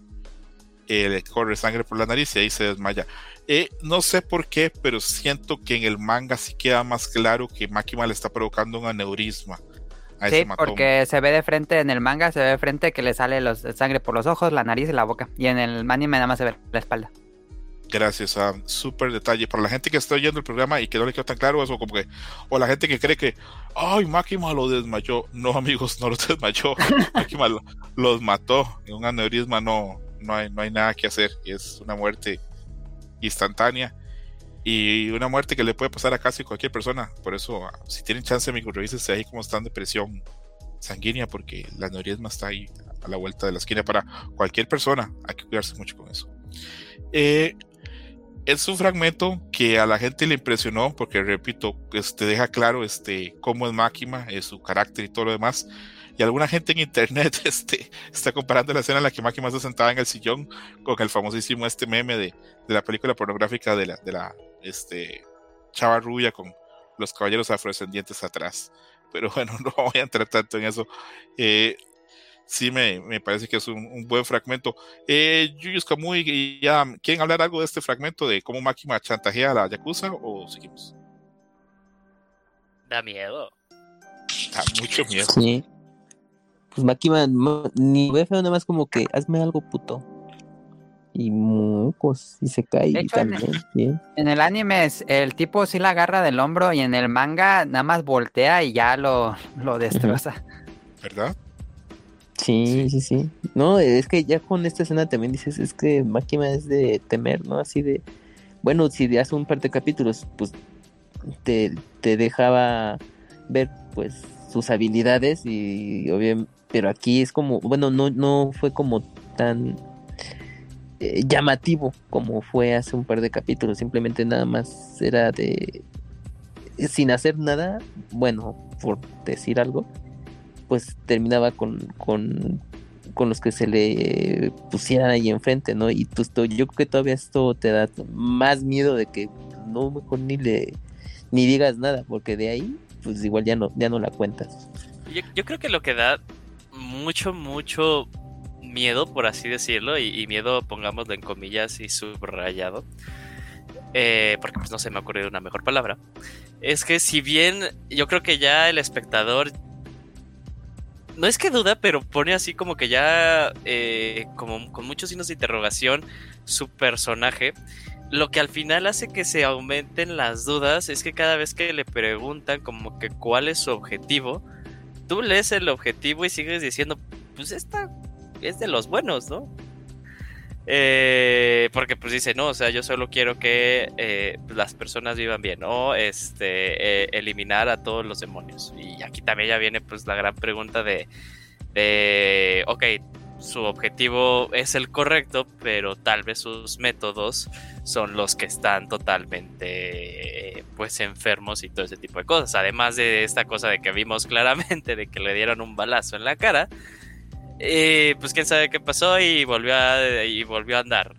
eh, le corre sangre por la nariz y ahí se desmaya. Eh, no sé por qué, pero siento que en el manga sí queda más claro que Makima le está provocando un aneurisma a Sí, ese porque se ve de frente en el manga, se ve de frente que le sale los, sangre por los ojos, la nariz y la boca. Y en el anime nada más se ve la espalda. Gracias a súper detalle. Para la gente que está oyendo el programa y que no le quedó tan claro eso, como que, o la gente que cree que, ay, Makima lo desmayó. No, amigos, no lo desmayó. Makima lo- los mató. En un aneurisma no, no, hay, no hay nada que hacer. Es una muerte instantánea y una muerte que le puede pasar a casi cualquier persona. Por eso, ah, si tienen chance, amigos, revísense ahí cómo están de presión sanguínea, porque la aneurisma está ahí a la vuelta de la esquina para cualquier persona. Hay que cuidarse mucho con eso. Eh, es un fragmento que a la gente le impresionó porque repito este deja claro este cómo es Máquina su carácter y todo lo demás Y alguna gente en internet este, está comparando la escena en la que Makima está sentada en el sillón con el famosísimo este meme de, de la película pornográfica de la, de la este, chava rubia con los caballeros afrodescendientes atrás. Pero bueno, no voy a entrar tanto en eso. Eh, sí me, me, parece que es un, un buen fragmento. Eh, Yuyus Kamui, ya, ¿quieren hablar algo de este fragmento de cómo Makima chantajea a la Yakuza o seguimos? Da miedo. Da mucho miedo. Sí. Pues Makima no- ni ve feo, nada más como que hazme algo puto. Y mucos, y se cae De hecho, en el- también. sí. En el anime es- el tipo sí la agarra del hombro y en el manga nada más voltea y ya lo, lo destroza. ¿Verdad? Sí, sí, sí. No, es que ya con esta escena también dices, es que Makima es de temer, ¿no? Así de, bueno, si de hace un par de capítulos, pues te, te dejaba ver, pues, sus habilidades y obviamente, pero aquí es como, bueno, no, no fue como tan eh, llamativo como fue hace un par de capítulos, simplemente nada más era de, sin hacer nada, bueno, por decir algo, pues terminaba con, con, con los que se le pusieran ahí enfrente, ¿no? Y to- yo creo que todavía esto te da más miedo de que no mejor ni le ni digas nada, porque de ahí, pues igual ya no, ya no la cuentas. Yo creo que lo que da mucho, mucho miedo, por así decirlo, y, miedo, pongámoslo en comillas y subrayado, eh, porque pues no se me ha ocurrido una mejor palabra, es que si bien yo creo que ya el espectador, no es que duda, pero pone así como que ya, eh, como con muchos signos de interrogación, su personaje, lo que al final hace que se aumenten las dudas es que cada vez que le preguntan como que cuál es su objetivo, tú lees el objetivo y sigues diciendo, pues esta es de los buenos, ¿no? Eh, porque pues dice, no, o sea, yo solo quiero que eh, las personas vivan bien, o este, eh, eliminar a todos los demonios. Y aquí también ya viene pues la gran pregunta de, de, ok, su objetivo es el correcto, pero tal vez sus métodos son los que están totalmente pues enfermos y todo ese tipo de cosas. Además de esta cosa de que vimos claramente de que le dieron un balazo en la cara, eh, pues quién sabe qué pasó y volvió a, y volvió a andar.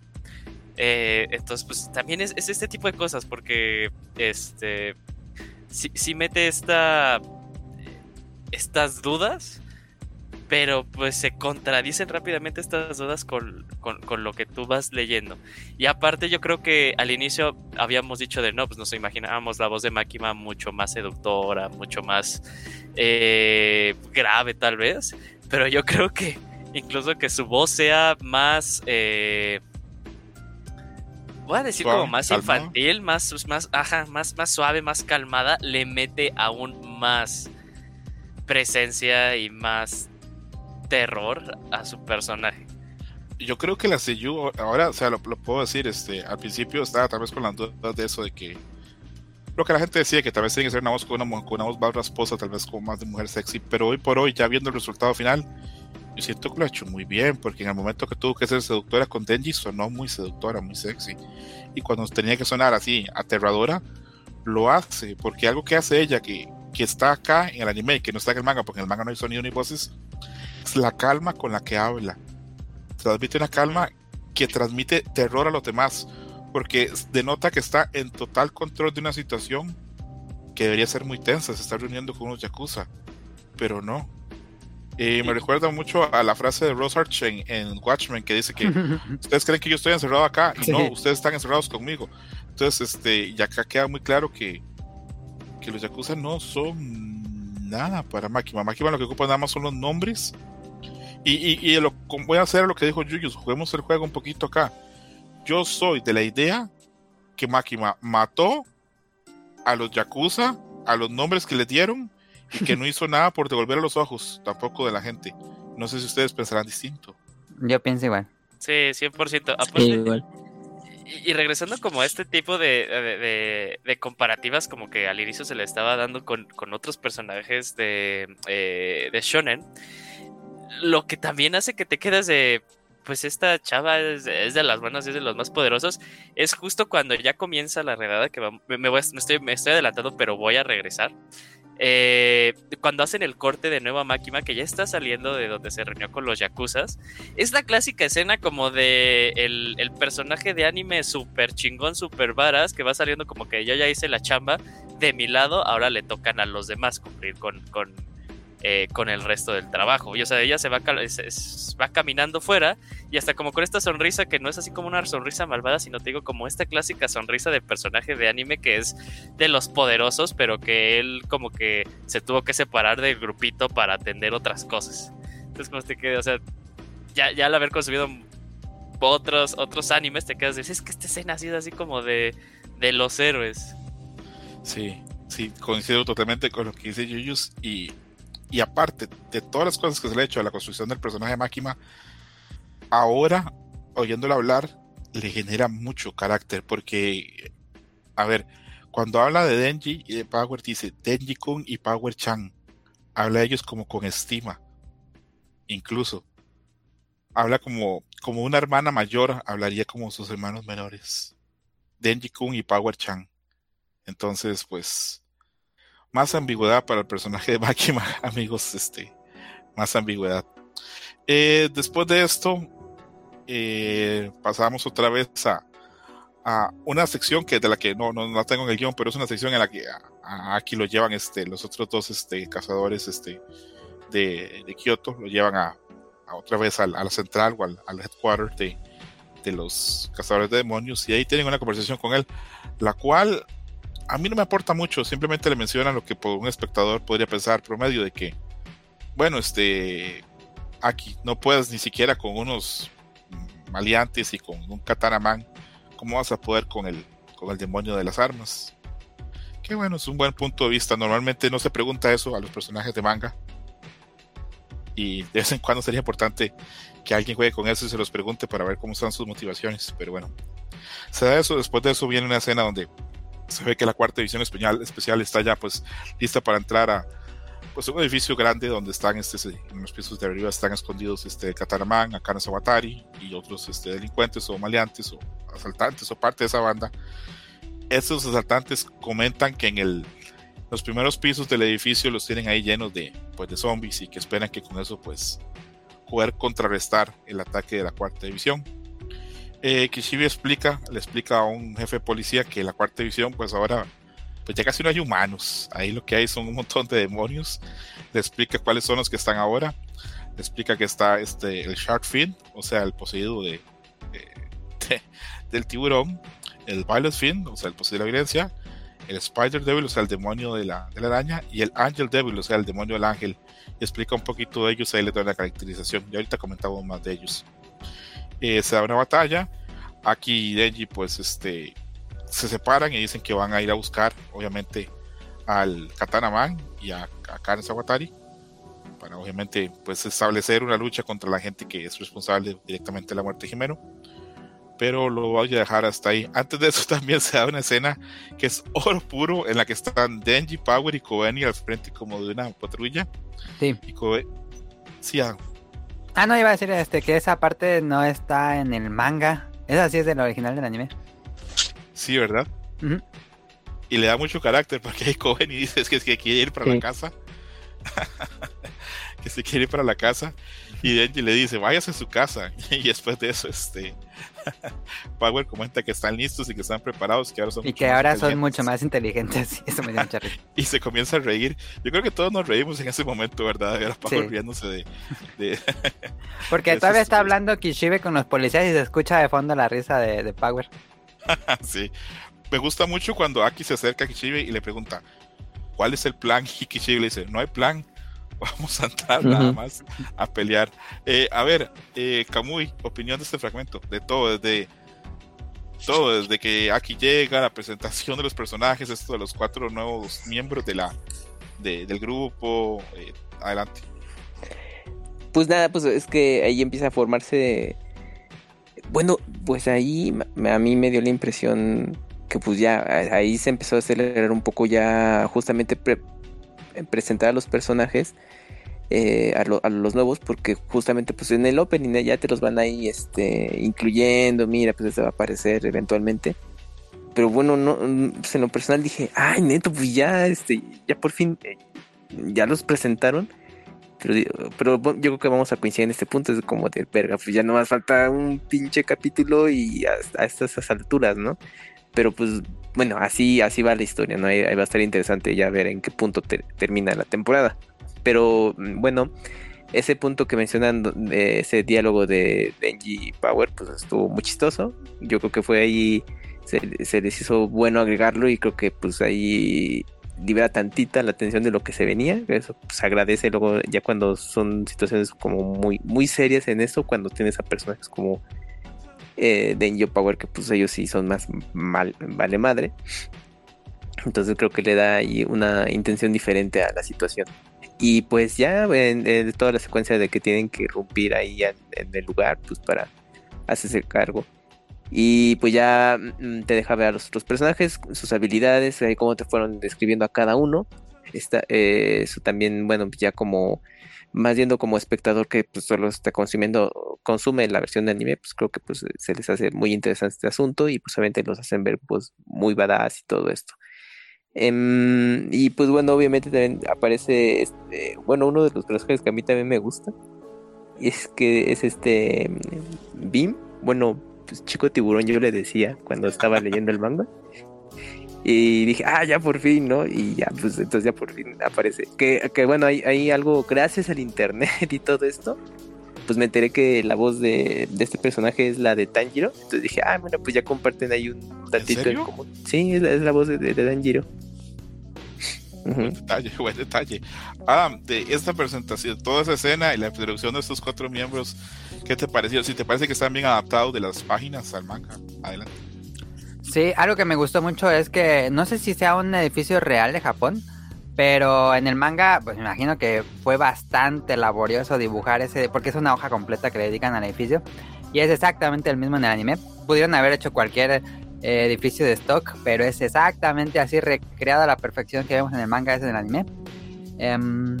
Eh, entonces, pues también es, es, este tipo de cosas porque este si, si mete esta estas dudas pero pues se contradicen rápidamente estas dudas con, con, con, lo que tú vas leyendo. Y aparte yo creo que al inicio habíamos dicho de no, pues nos imaginábamos la voz de Makima mucho más seductora, mucho más eh, grave tal vez, pero yo creo que incluso que su voz sea más... Eh, voy a decir como más infantil, más, más, ajá, más, más suave, más calmada, le mete aún más presencia y más terror a su personaje. Yo creo que la Seiyu, ahora, o sea, lo, lo, puedo decir, este, al principio estaba tal vez con las dudas de eso, de que lo que la gente decía, que tal vez tiene que ser una voz con una, con una voz más rasposa, tal vez como más de mujer sexy, pero hoy por hoy, ya viendo el resultado final, yo siento que lo ha hecho muy bien, porque en el momento que tuvo que ser seductora con Denji, sonó muy seductora, muy sexy, y cuando tenía que sonar así, aterradora, lo hace, porque algo que hace ella, que, que está acá en el anime y que no está en el manga, porque en el manga no hay sonido ni voces, es la calma con la que habla. Transmite una calma que transmite terror a los demás, porque denota que está en total control de una situación que debería ser muy tensa. Se está reuniendo con unos yakuza, pero no. Eh, me recuerda mucho a la frase de Rosarch en, en, Watchmen que dice que ustedes creen que yo estoy encerrado acá y sí. no, ustedes están encerrados conmigo. Entonces, este, y acá queda muy claro que, que los yakuza no son nada para Makima. Makima lo que ocupa nada más son los nombres. Y, y, y lo, voy a hacer lo que dijo Yuyus, juguemos el juego un poquito acá. Yo soy de la idea que Makima mató a los Yakuza, a los nombres que le dieron, y que no hizo nada por devolver a los ojos, tampoco de la gente. No sé si ustedes pensarán distinto. Yo pienso igual. Sí, 100%. Aparte, sí, igual. Y, y, regresando como a este tipo de, de, de, de, comparativas como que al inicio se le estaba dando con, con otros personajes de, eh, de Shonen, lo que también hace que te quedes de, pues esta chava es, de las buenas, es de los más poderosos, es justo cuando ya comienza la redada, que va, me, me, estoy, me estoy adelantando, pero voy a regresar. eh, cuando hacen el corte de Nueva Máquina, que ya está saliendo de donde se reunió con los Yakuzas, es la clásica escena como de el, personaje de anime super chingón, super varas, que va saliendo como que yo ya hice la chamba de mi lado, ahora le tocan a los demás cumplir con, eh, con el resto del trabajo. Y o sea, ella se va, se- caminando fuera y hasta como con esta sonrisa que no es así como una sonrisa malvada, sino te digo como esta clásica sonrisa de personaje de anime que es de los poderosos, pero que él como que se tuvo que separar del grupito para atender otras cosas. Entonces como te queda, o sea, ya, ya al haber consumido otros, otros animes te quedas de, es que esta escena ha sido así como de, de los héroes. Sí, sí, coincido totalmente con lo que dice Yuyus y, y aparte de todas las cosas que se le ha hecho a la construcción del personaje de Máquina, ahora, oyéndolo hablar, le genera mucho carácter porque, a ver, cuando habla de Denji y de Power, dice Denji-kun y Power-chan, habla de ellos como con estima, incluso. Habla como, como una hermana mayor, hablaría como sus hermanos menores. Denji-kun y Power-chan. Entonces, pues, más ambigüedad para el personaje de Makima, amigos, este, más ambigüedad. Eh, después de esto, eh, pasamos otra vez a, a una sección que de la que no, no, no tengo en el guion, pero es una sección en la que a- aquí lo llevan este, los otros dos este, cazadores este, de, de Kioto, lo llevan a, otra vez a, la central o al, al headquarter de, de los cazadores de demonios y ahí tienen una conversación con él, la cual a mí no me aporta mucho, simplemente le mencionan lo que por un espectador podría pensar promedio de que, bueno, este, aquí no puedes ni siquiera con unos maleantes y con un katanaman, ¿cómo vas a poder con el, con el demonio de las armas? Que bueno, es un buen punto de vista. Normalmente no se pregunta eso a los personajes de manga. Y de vez en cuando sería importante que alguien juegue con eso y se los pregunte para ver cómo son sus motivaciones. Pero bueno, se da eso. Después de eso viene una escena donde se ve que la cuarta división especial, especial está ya pues lista para entrar a pues un edificio grande donde están este, en los pisos de arriba están escondidos este Kataraman, Akane Sawatari y otros este, delincuentes o maleantes o asaltantes o parte de esa banda. Estos asaltantes comentan que en el, los primeros pisos del edificio los tienen ahí llenos de, pues, de zombies y que esperan que con eso pues poder contrarrestar el ataque de la cuarta división. Eh, Kishibe explica, le explica a un jefe de policía que la cuarta división, pues ahora, pues ya casi no hay humanos. Ahí lo que hay son un montón de demonios. Le explica cuáles son los que están ahora. Le explica que está este, el Shark Fin, o sea, el poseído de, de- de- del tiburón. El Violet Fin, o sea, el poseído de la violencia. El Spider Devil, o sea, el demonio de la, de la araña. Y el Angel Devil, o sea, el demonio del ángel. Y explica un poquito de ellos. Ahí le doy la caracterización. Y ahorita comentamos más de ellos eh, se da una batalla. Aki y Denji, pues, este, se separan y dicen que van a ir a buscar, obviamente, al Katana Man y a, a Karen Sawatari para, obviamente, pues, establecer una lucha contra la gente que es responsable directamente de la muerte de Jimeno. Pero lo voy a dejar hasta ahí. Antes de eso también se da una escena que es oro puro en la que están Denji, Power y Kobeni al frente como de una patrulla. Sí. Y Kobe... Sí, ah, Ah, no, iba a decir este, que esa parte no está en el manga. Esa sí es del original del anime. sí, ¿verdad? Y le da mucho carácter porque ahí Cohen y dice es que, es que quiere ir para Sí. la casa que se quiere ir para la casa y Denji le dice váyase a su casa y después de eso este Power comenta que están listos y que están preparados que ahora son Y que ahora son mucho más inteligentes. Eso me dio mucha risa. y se comienza a reír yo creo que todos nos reímos en ese momento verdad era Power Sí. riéndose de, de- Porque Eso todavía es- está hablando Kishibe con los policías y se escucha de fondo la risa de, de Power. sí me gusta mucho cuando Aki se acerca a Kishibe y le pregunta ¿cuál es el plan? y Kishibe le dice no hay plan vamos a entrar nada más a pelear. Eh, a ver, eh, Kamui, opinión de este fragmento, de todo, desde todo, desde que aquí llega, la presentación de los personajes, esto de los cuatro nuevos miembros de la de- del grupo, eh, adelante. Pues nada, pues es que ahí empieza a formarse. Bueno, pues ahí a mí me dio la impresión que pues ya ahí se empezó a acelerar un poco ya justamente pre- presentar a los personajes eh, a, lo- a los nuevos porque justamente pues en el opening ya te los van ahí este incluyendo, mira pues este va a aparecer eventualmente pero bueno, no, pues en lo personal dije, ay, neto, pues ya, este, ya por fin, eh, ya los presentaron. Pero, pero yo creo que vamos a coincidir en este punto, es como de verga, pues ya no más falta un pinche capítulo y a, estas alturas, ¿no? Pero pues bueno, así, así va la historia, ¿no? Ahí, va a estar interesante ya ver en qué punto termina la temporada. Pero mm, bueno, ese punto que mencionan, ese diálogo de Benji Power, pues estuvo muy chistoso. Yo creo que fue ahí, se, les hizo bueno agregarlo y creo que pues ahí libera tantita la atención de lo que se venía. Eso pues agradece luego ya cuando son situaciones como muy, muy serias en eso, cuando tienes a personajes como eh, Denjo Power, que pues ellos sí son más mal, vale madre. Entonces creo que le da ahí una intención diferente a la situación. Y pues ya en, toda la secuencia de que tienen que irrumpir ahí en, el lugar, pues para hacerse cargo. Y pues ya mm, te deja ver a los otros personajes, sus habilidades, ahí cómo te fueron describiendo a cada uno. Está, eh, eso también, bueno, ya como más viendo como espectador que pues solo está consumiendo, consume la versión de anime, pues creo que pues se les hace muy interesante este asunto y pues obviamente los hacen ver pues muy badass y todo esto. Em, y pues bueno, obviamente también aparece, este, bueno, uno de los personajes que a mí también me gusta, es que es este Bim, bueno, pues chico tiburón yo le decía cuando estaba leyendo el manga. Y dije, ah, ya por fin, ¿no? Y ya, pues entonces ya por fin aparece. Que, que bueno, hay, hay algo, gracias al internet y todo esto, pues me enteré que la voz de, de, este personaje es la de Tanjiro. Entonces dije, ah, bueno, pues ya comparten ahí un tantito en, común. Sí, es la, es la voz de, de, Tanjiro. Buen detalle, buen detalle. Ah, de esta presentación, toda esa escena y la introducción de estos cuatro miembros, ¿qué te pareció? Si te parece que están bien adaptados de las páginas al manga, adelante. Sí, algo que me gustó mucho es que no sé si sea un edificio real de Japón, pero en el manga, pues me imagino que fue bastante laborioso dibujar ese, porque es una hoja completa que le dedican al edificio y es exactamente el mismo en el anime. Pudieron haber hecho cualquier eh, edificio de stock, pero es exactamente así recreado a la perfección que vemos en el manga ese del anime. Em,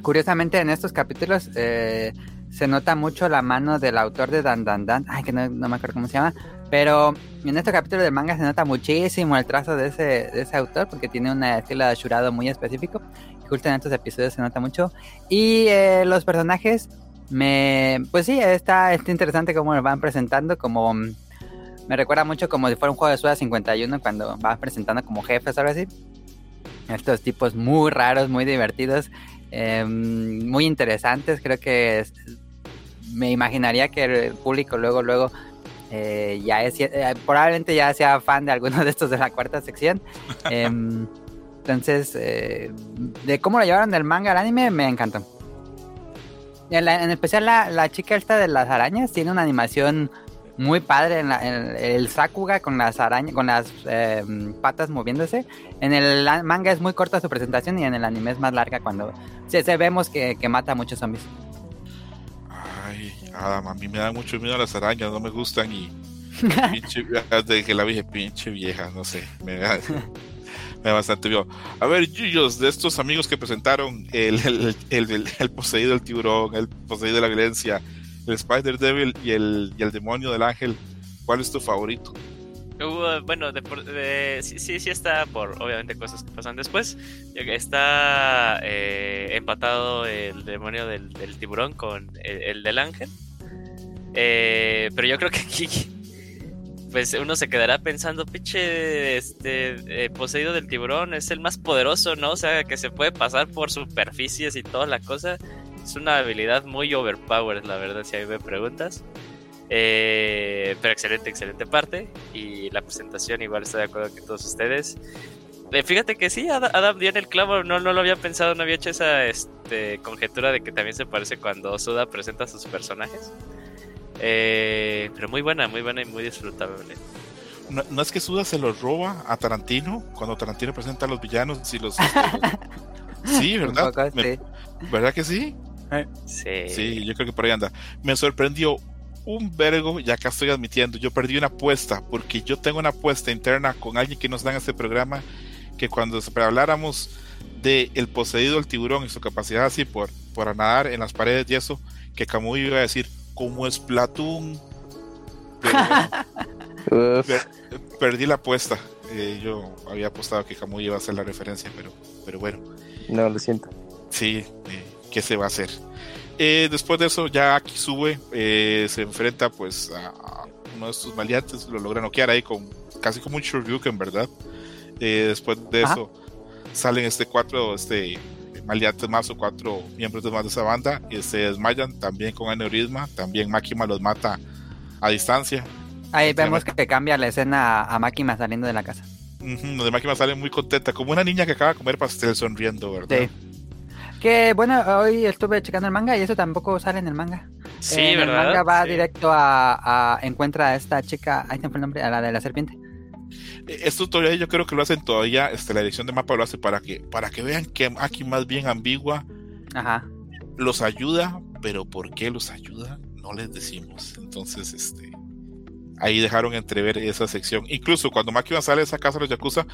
curiosamente en estos capítulos eh, se nota mucho la mano del autor de Dan Dan Dan, ay que no, no me acuerdo cómo se llama, pero en este capítulo del manga se nota muchísimo el trazo de ese, de ese autor porque tiene un estilo de Shurado muy específico. Y justo en estos episodios se nota mucho. Y eh, los personajes, me pues sí, está, está interesante cómo lo van presentando. Como me recuerda mucho como si fuera un juego de Suda 51 cuando vas presentando como jefes algo así. Estos tipos muy raros, muy divertidos, em, muy interesantes. Creo que me imaginaría que el público luego, luego eh, ya es, eh, probablemente ya sea fan de alguno de estos de la cuarta sección. Em, entonces, eh, de cómo lo llevaron del manga al anime, me encantó. En, especial la, chica esta de las arañas tiene una animación muy padre en, el Sakuga con las arañas, con las em, patas moviéndose. En el manga es muy corta su presentación y en el anime es más larga cuando se, vemos que, que mata a muchos zombies. Adam, a mí me da mucho miedo las arañas, no me gustan y pinche, desde que la dije, pinche vieja, no sé, me da, me da bastante miedo. A ver, Yuyos, de estos amigos que presentaron el, el, el, el, poseído del tiburón, el poseído de la violencia, el Spider Devil y el, y el demonio del ángel, ¿cuál es tu favorito? bueno, sí, sí, sí está por obviamente cosas que pasan después. Está eh, empatado el demonio del, tiburón con el, del ángel. Eh, pero yo creo que aquí, pues uno se quedará pensando, pinche, este, eh, poseído del tiburón es el más poderoso, ¿no? O sea, que se puede pasar por superficies y toda la cosa. Es una habilidad muy overpowered, la verdad, si a mí me preguntas. Eh, pero excelente, excelente parte. Y la presentación, igual estoy de acuerdo que todos ustedes. Eh, fíjate que sí, Adam dio en el clavo, no, no lo había pensado, no había hecho esa este, conjetura de que también se parece cuando Suda presenta a sus personajes. Eh, pero muy buena, muy buena y muy disfrutable. No, es que Suda se los roba a Tarantino cuando Tarantino presenta a los villanos y los... sí, ¿verdad? ¿Verdad que sí? Sí. Sí, yo creo que por ahí anda. Me sorprendió un vergo, ya acá estoy admitiendo, yo perdí una apuesta, porque yo tengo una apuesta interna con alguien que nos dan este programa, que cuando habláramos de el poseído del tiburón y su capacidad así por, por nadar en las paredes y eso, que Camus iba a decir, como es Platón. Uf, Per- perdí la apuesta. Eh, yo había apostado que Kamui iba a hacer la referencia, pero, pero bueno, no, lo siento. sí, eh, ¿qué se va a hacer? Eh, después de eso, ya Aki sube, eh, se enfrenta pues a, a uno de estos maleantes, lo logra noquear ahí con casi como un Shoryuken, ¿verdad? Eh, después de Ajá. eso, salen este cuatro, este maleantes más o cuatro miembros de más de esa banda y se desmayan también con aneurisma, también Makima los mata a distancia. Ahí vemos que cambia la escena a Máquina saliendo de la casa. Los de Máquina sale muy contenta, como una niña que acaba de comer pastel sonriendo, ¿verdad? Sí. Que bueno, hoy estuve checando el manga y eso tampoco sale en el manga. Sí, en ¿verdad? el manga va Sí. directo a, a- encuentra a esta chica, ahí fue el nombre, a la de la serpiente. Eh, Esto todavía yo creo que lo hacen todavía, este, la edición de mapa lo hace para que, para que vean que aquí más bien ambigua Ajá. los ayuda, pero ¿por qué los ayuda? No les decimos. Entonces, este, ahí dejaron entrever esa sección. Incluso cuando Makima sale de esa casa de los Yakuza,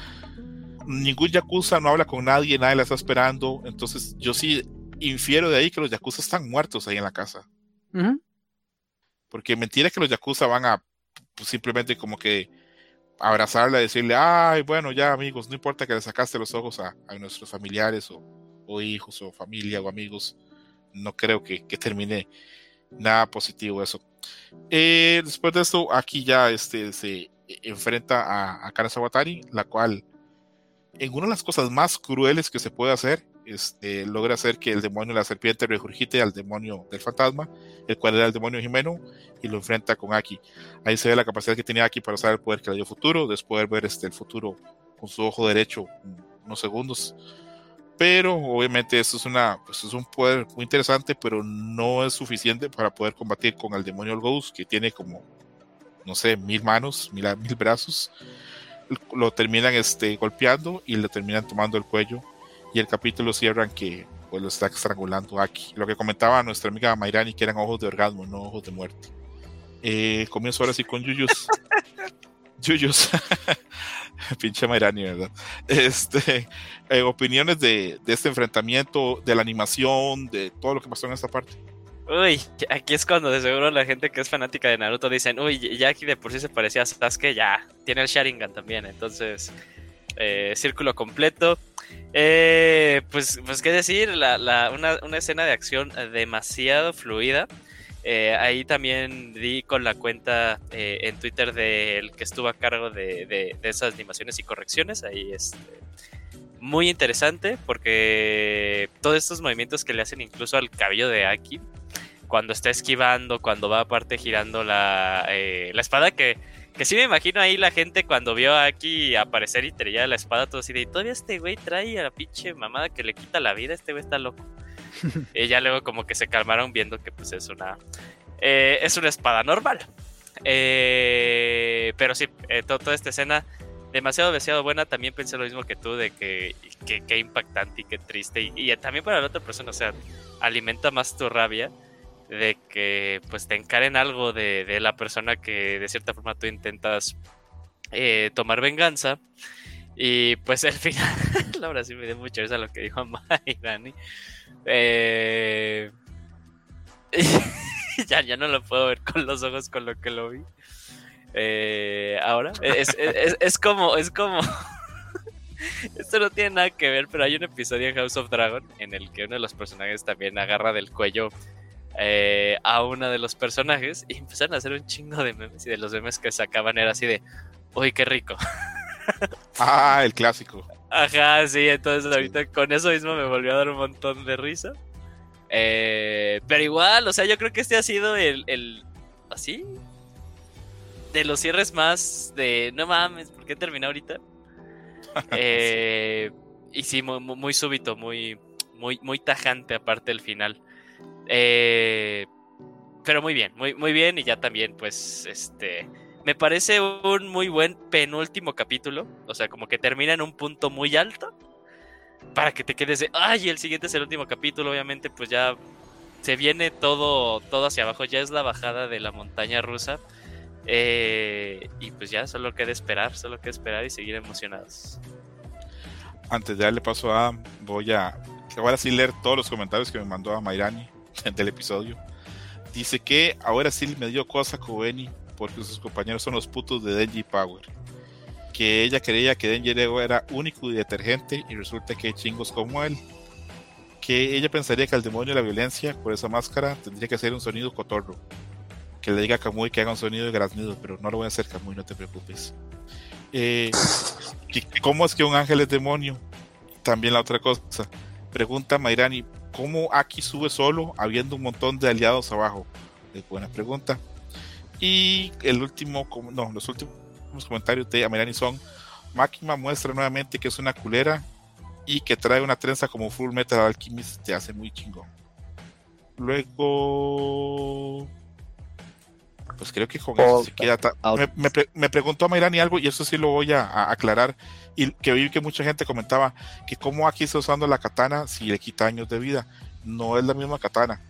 ningún Yakuza no habla con nadie, nadie la está esperando. Entonces, yo sí infiero de ahí que los Yakuza están muertos ahí en la casa. Ujú. Porque mentira que los Yakuza van a pues, simplemente como que abrazarla decirle, ay, bueno, ya amigos, no importa que le sacaste los ojos a, nuestros familiares o, hijos o familia o amigos. No creo que, que termine nada positivo eso. Eh, después de esto, aquí ya este, se enfrenta a, a Kara Sawatari, la cual, en una de las cosas más crueles que se puede hacer, este, logra hacer que el demonio de la serpiente regurgite al demonio del fantasma, el cual era el demonio Jimeno, y lo enfrenta con Aki. Ahí se ve la capacidad que tenía Aki para usar el poder que le dio futuro, después de ver este, el futuro con su ojo derecho unos segundos. Pero obviamente esto es, una, pues es un poder muy interesante, pero no es suficiente para poder combatir con el demonio Ghost, que tiene como, no sé, mil manos, mil, brazos. Lo terminan este, golpeando y le terminan tomando el cuello. Y el capítulo cierran que pues, lo está estrangulando Aki. Lo que comentaba nuestra amiga Mairani, que eran ojos de orgasmo, no ojos de muerte. Eh, comienzo ahora sí con Yuyus. Yuyus. Pinche Mairani, ¿verdad? Este, eh, opiniones de, de, este enfrentamiento, de la animación, de todo lo que pasó en esta parte. Uy, aquí es cuando de seguro la gente que es fanática de Naruto dicen, uy, ya aquí de por sí se parecía a Sasuke, ya, tiene el Sharingan también, entonces, eh, círculo completo. Eh, pues, pues, qué decir, una, escena de acción demasiado fluida. Eh, ahí también di con la cuenta eh, en Twitter del que estuvo a cargo de, de, de, esas animaciones y correcciones. Ahí este, muy interesante porque todos estos movimientos que le hacen incluso al cabello de Aki, cuando está esquivando, cuando va aparte girando la, la espada, que, que sí me imagino ahí la gente cuando vio a Aki aparecer y traía la espada, todo así de, todavía este güey trae a la pinche mamada que le quita la vida, este güey está loco. y ya luego como que se calmaron viendo que pues es una eh, es una espada normal. Eh, pero sí eh, to toda esta escena demasiado demasiado buena. También pensé lo mismo que tú de que que impactante y que triste. Y, y, también para la otra persona o sea alimenta más tu rabia de que pues te encaren algo de, de la persona que de cierta forma tú intentas eh, tomar venganza y pues al final ahora sí me dio mucha risa lo que dijo Mayrani eh... ya, ya no lo puedo ver con los ojos con lo que lo vi. Eh, ahora es, es, es, como es como esto no tiene nada que ver, pero hay un episodio en House of Dragon en el que uno de los personajes también agarra del cuello eh, a uno de los personajes y empezaron a hacer un chingo de memes y de los memes que sacaban era así de, uy, qué rico. Ah, el clásico. Ajá, sí, entonces ahorita con eso mismo me volvió a dar un montón de risa. Eh, pero igual, o sea, yo creo que este ha sido el, el así de los cierres más de no mames, ¿por qué terminé ahorita? eh, y sí, muy, muy, súbito, muy, muy, muy tajante aparte del final. Eh, pero muy bien, muy, muy bien. Y ya también, pues, este. Me parece un muy buen penúltimo capítulo. O sea, como que termina en un punto muy alto. Para que te quedes de. Ay, el siguiente es el último capítulo. Obviamente, pues ya se viene todo, todo hacia abajo. Ya es la bajada de la montaña rusa. Eh, y pues ya solo queda esperar, solo queda esperar y seguir emocionados. Antes de darle paso a Adam, voy a ahora sí leer todos los comentarios que me mandó a Mairani del episodio. Dice que ahora sí me dio cosa Kobeni porque sus compañeros son los putos de Denji Power. Que ella creía que Denji era único y detergente y resulta que hay chingos como él. Que ella pensaría que el demonio de la violencia, por esa máscara, tendría que hacer un sonido cotorro. Que le diga a Kamui que haga un sonido de graznido, pero no lo voy a hacer Kamui, no te preocupes. Eh, ¿Cómo es que un ángel es demonio? También la otra cosa. Pregunta Mairani, ¿cómo Aki sube solo habiendo un montón de aliados abajo? Es buena pregunta. Y el último, no, los últimos comentarios de Mairani son, Máquina muestra nuevamente que es una culera y que trae una trenza como Full Metal Alchemist, te hace muy chingón. Luego, pues creo que con eso se queda. Me, me, preguntó a Mayrani algo y eso sí lo voy a, aclarar. Y que vi que mucha gente comentaba que cómo aquí está usando la katana si le quita años de vida. No es la misma katana.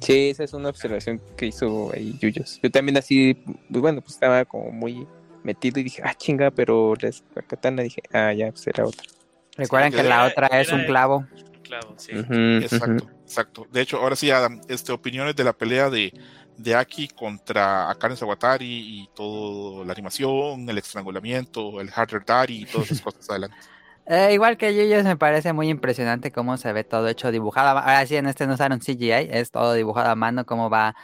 Sí, esa es una observación que hizo ahí Yuyos. Yo también así, pues bueno, pues estaba como muy metido y dije, ah, chinga, pero la, katana dije, ah, ya, pues era otra. Recuerden que la otra es un clavo. Clavo, sí. exacto, exacto. De hecho, ahora sí, Adam, este, opiniones de la pelea de, de Aki contra Akane Sawatari y todo la animación, el estrangulamiento, el harder daddy y todas esas cosas adelante. Eh, igual que Yuyos me parece muy impresionante cómo se ve todo hecho dibujado. Ahora sí, en este no usaron CGI, es todo dibujado a mano, cómo va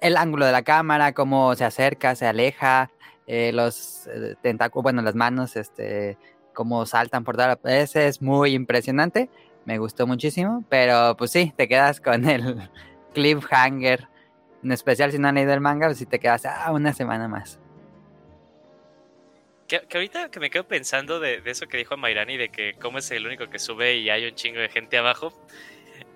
el ángulo de la cámara, cómo se acerca, se aleja, eh, los eh, tentáculos, bueno, las manos, este, cómo saltan por dar. Ese es muy impresionante, me gustó muchísimo, pero pues sí, te quedas con el cliffhanger en especial si no han leído el manga, pues si te quedas ah, una semana más. Que, ahorita que me quedo pensando de, eso que dijo Mairani, de que cómo es el único que sube y hay un chingo de gente abajo.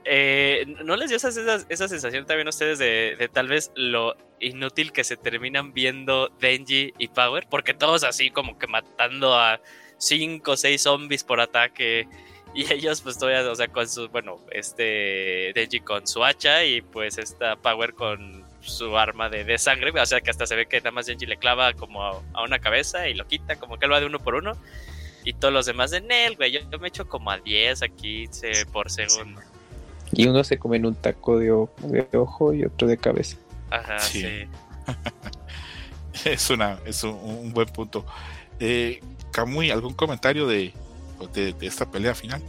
Eh, ¿No les dio esa, esa, sensación también a ustedes de, de, tal vez lo inútil que se terminan viendo Denji y Power? Porque todos así como que matando a 5 o 6 zombies por ataque y ellos pues todavía, o sea, con su, bueno, este Denji con su hacha y pues esta Power con su arma de, de, sangre, o sea que hasta se ve que nada más Denji le clava como a, una cabeza y lo quita, como que lo va de uno por uno. Y todos los demás de Nel, güey, yo, me echo como a 10 aquí por segundo. Y uno se come en un taco de, ojo, y otro de cabeza. Ajá, sí. es una, es un, buen punto. Eh, Kamui, ¿algún comentario de, de, esta pelea final?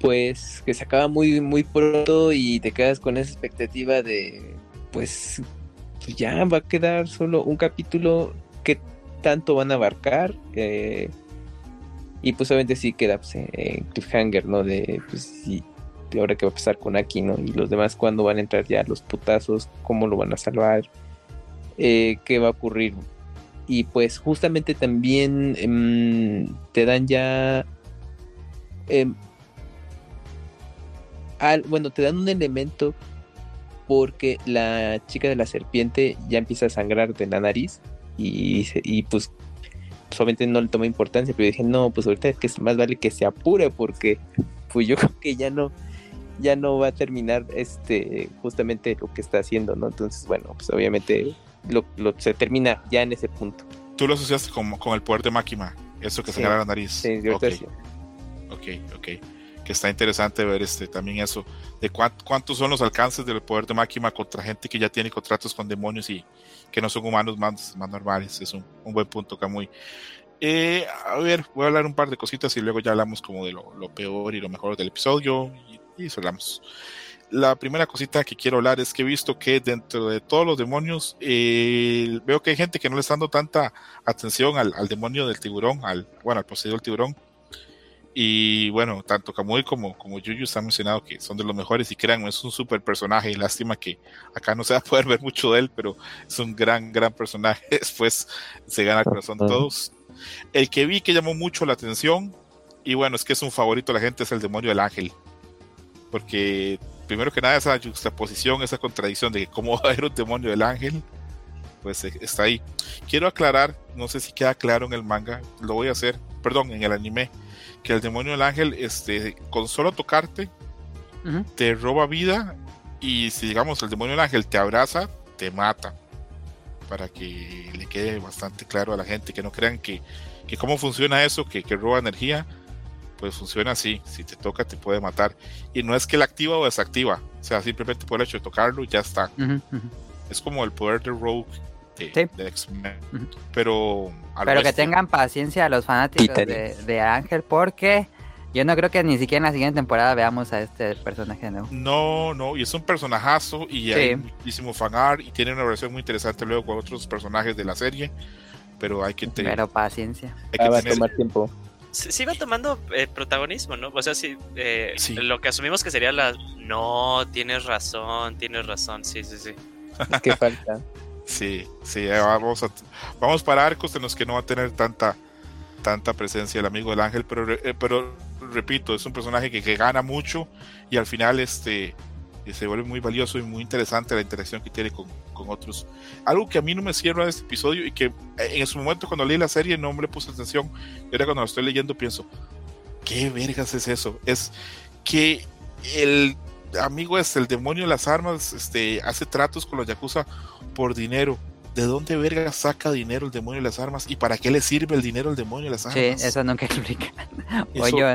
Pues que se acaba muy, muy pronto y te quedas con esa expectativa de, pues, pues ya va a quedar solo un capítulo que tanto van a abarcar. Eh, y pues obviamente sí queda pues, en cliffhanger, ¿no? De, pues, y, ahora qué va a pasar con Aki, ¿no? Y los demás, cuándo van a entrar ya los putazos, cómo lo van a salvar, eh, qué va a ocurrir y pues justamente también em, te dan ya em, bueno te dan un elemento porque la chica de la serpiente ya empieza a sangrar de la nariz y, y pues solamente no le toma importancia pero dije no pues ahorita es que más vale que se apure porque pues yo creo que ya no ya no va a terminar este justamente lo que está haciendo no entonces bueno pues obviamente lo, se termina ya en ese punto. Tú lo asociaste con, con el poder de Máquina, eso que se la nariz. Sí, okay. ok, ok. Que está interesante ver este también eso, de cuántos son los alcances del poder de Máquina contra gente que ya tiene contratos con demonios y que no son humanos más, más normales. Es un, un buen punto, Camuy. Eh, a ver, voy a hablar un par de cositas y luego ya hablamos como de lo, lo peor y lo mejor del episodio y, y hablamos la primera cosita que quiero hablar es que he visto que dentro de todos los demonios, eh, veo que hay gente que no le está dando tanta atención al, demonio del tiburón, al, bueno, al poseído del tiburón. Y bueno, tanto Kamui como, como Yuyu están mencionado que son de los mejores y crean, es un super personaje. Y lástima que acá no se va a poder ver mucho de él, pero es un gran, gran personaje. Después se gana el corazón de todos. El que vi que llamó mucho la atención, y bueno, es que es un favorito de la gente, es el demonio del ángel. Porque primero que nada esa juxtaposición, esa contradicción de cómo va a haber un demonio del ángel, pues eh, está ahí. Quiero aclarar, no sé si queda claro en el manga, lo voy a hacer, perdón, en el anime, que el demonio del ángel, este, con solo tocarte, te roba vida y si digamos el demonio del ángel te abraza, te mata. Para que le quede bastante claro a la gente, que no crean que, que cómo funciona eso, que, que roba energía pues funciona así. Si te toca, te puede matar. Y no es que la activa o desactiva. O sea, simplemente por el hecho de tocarlo, ya está. Es como el poder de Rogue de, Sí. de X-Men. Pero. a Pero que tengan paciencia los fanáticos de, de Ángel, porque yo no creo que ni siquiera en la siguiente temporada veamos a este personaje nuevo. No, no, y es un personajazo y hay Sí. muchísimo fanart y tiene una relación muy interesante luego con otros personajes de la serie. Pero hay que, te- Pero paciencia. hay que Ah, va a tener- tomar tiempo. Sí, sí va tomando eh, protagonismo, ¿no? O sea, sí, eh, Sí. lo que asumimos que sería la... No, tienes razón, tienes razón, sí, sí, sí. Es que falta. Sí, sí, eh, vamos, a, vamos para arcos en los que no va a tener tanta, tanta presencia el amigo del ángel, pero, eh, pero repito, es un personaje que, que gana mucho y al final este, eh, se vuelve muy valioso y muy interesante la interacción que tiene con, con otros. Algo que a mí no me cierra de este episodio y que eh, en su momento cuando leí la serie no me le puse atención, y ahora cuando lo estoy leyendo pienso, ¿qué vergas es eso? Es que el amigo es el demonio de las armas, este, hace tratos con los yakuza por dinero. ¿De dónde verga saca dinero el demonio de las armas? ¿Y para qué le sirve el dinero al demonio de las Sí, armas? eso nunca explica. O Eso yo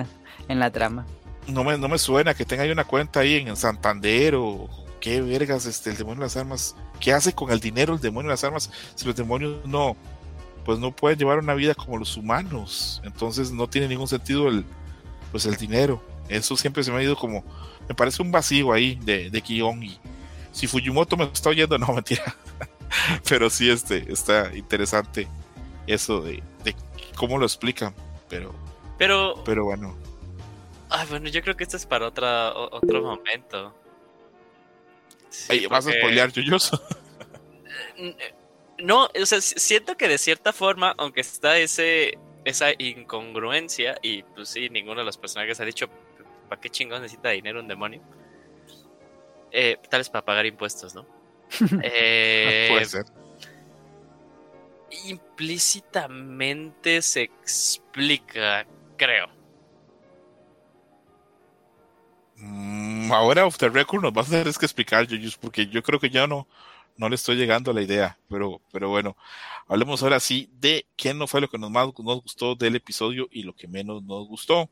en la trama. No, me, no me suena que tenga ahí una cuenta ahí en Santander o qué vergas este, el demonio de las armas. ¿Qué hace con el dinero el demonio de las armas si los demonios no, pues no pueden llevar una vida como los humanos? Entonces no tiene ningún sentido el, pues el dinero. Eso siempre se me ha ido como, me parece un vacío ahí de, de guion y si Fujimoto me está oyendo, no, mentira. Pero sí, este, está interesante eso de, de cómo lo explican. Pero, Pero, pero bueno. Ah, bueno, yo creo que esto es para otra, o- otro momento. Sí, Ey, ¿Vas a spoilear, Yuyos? No, o sea, si- siento que de cierta forma, aunque está ese esa incongruencia, y pues sí, ninguno de los personajes ha dicho, ¿para qué chingón necesita dinero un demonio? Eh, tal vez para pagar impuestos, ¿no? Eh, Puede ser. implícitamente se explica, creo. Ahora, off the record, nos vas a tener que explicar, Yuyus, porque yo creo que ya no, no le estoy llegando a la idea. Pero, pero bueno, hablemos ahora sí de qué no fue lo que nos más nos gustó del episodio y lo que menos nos gustó,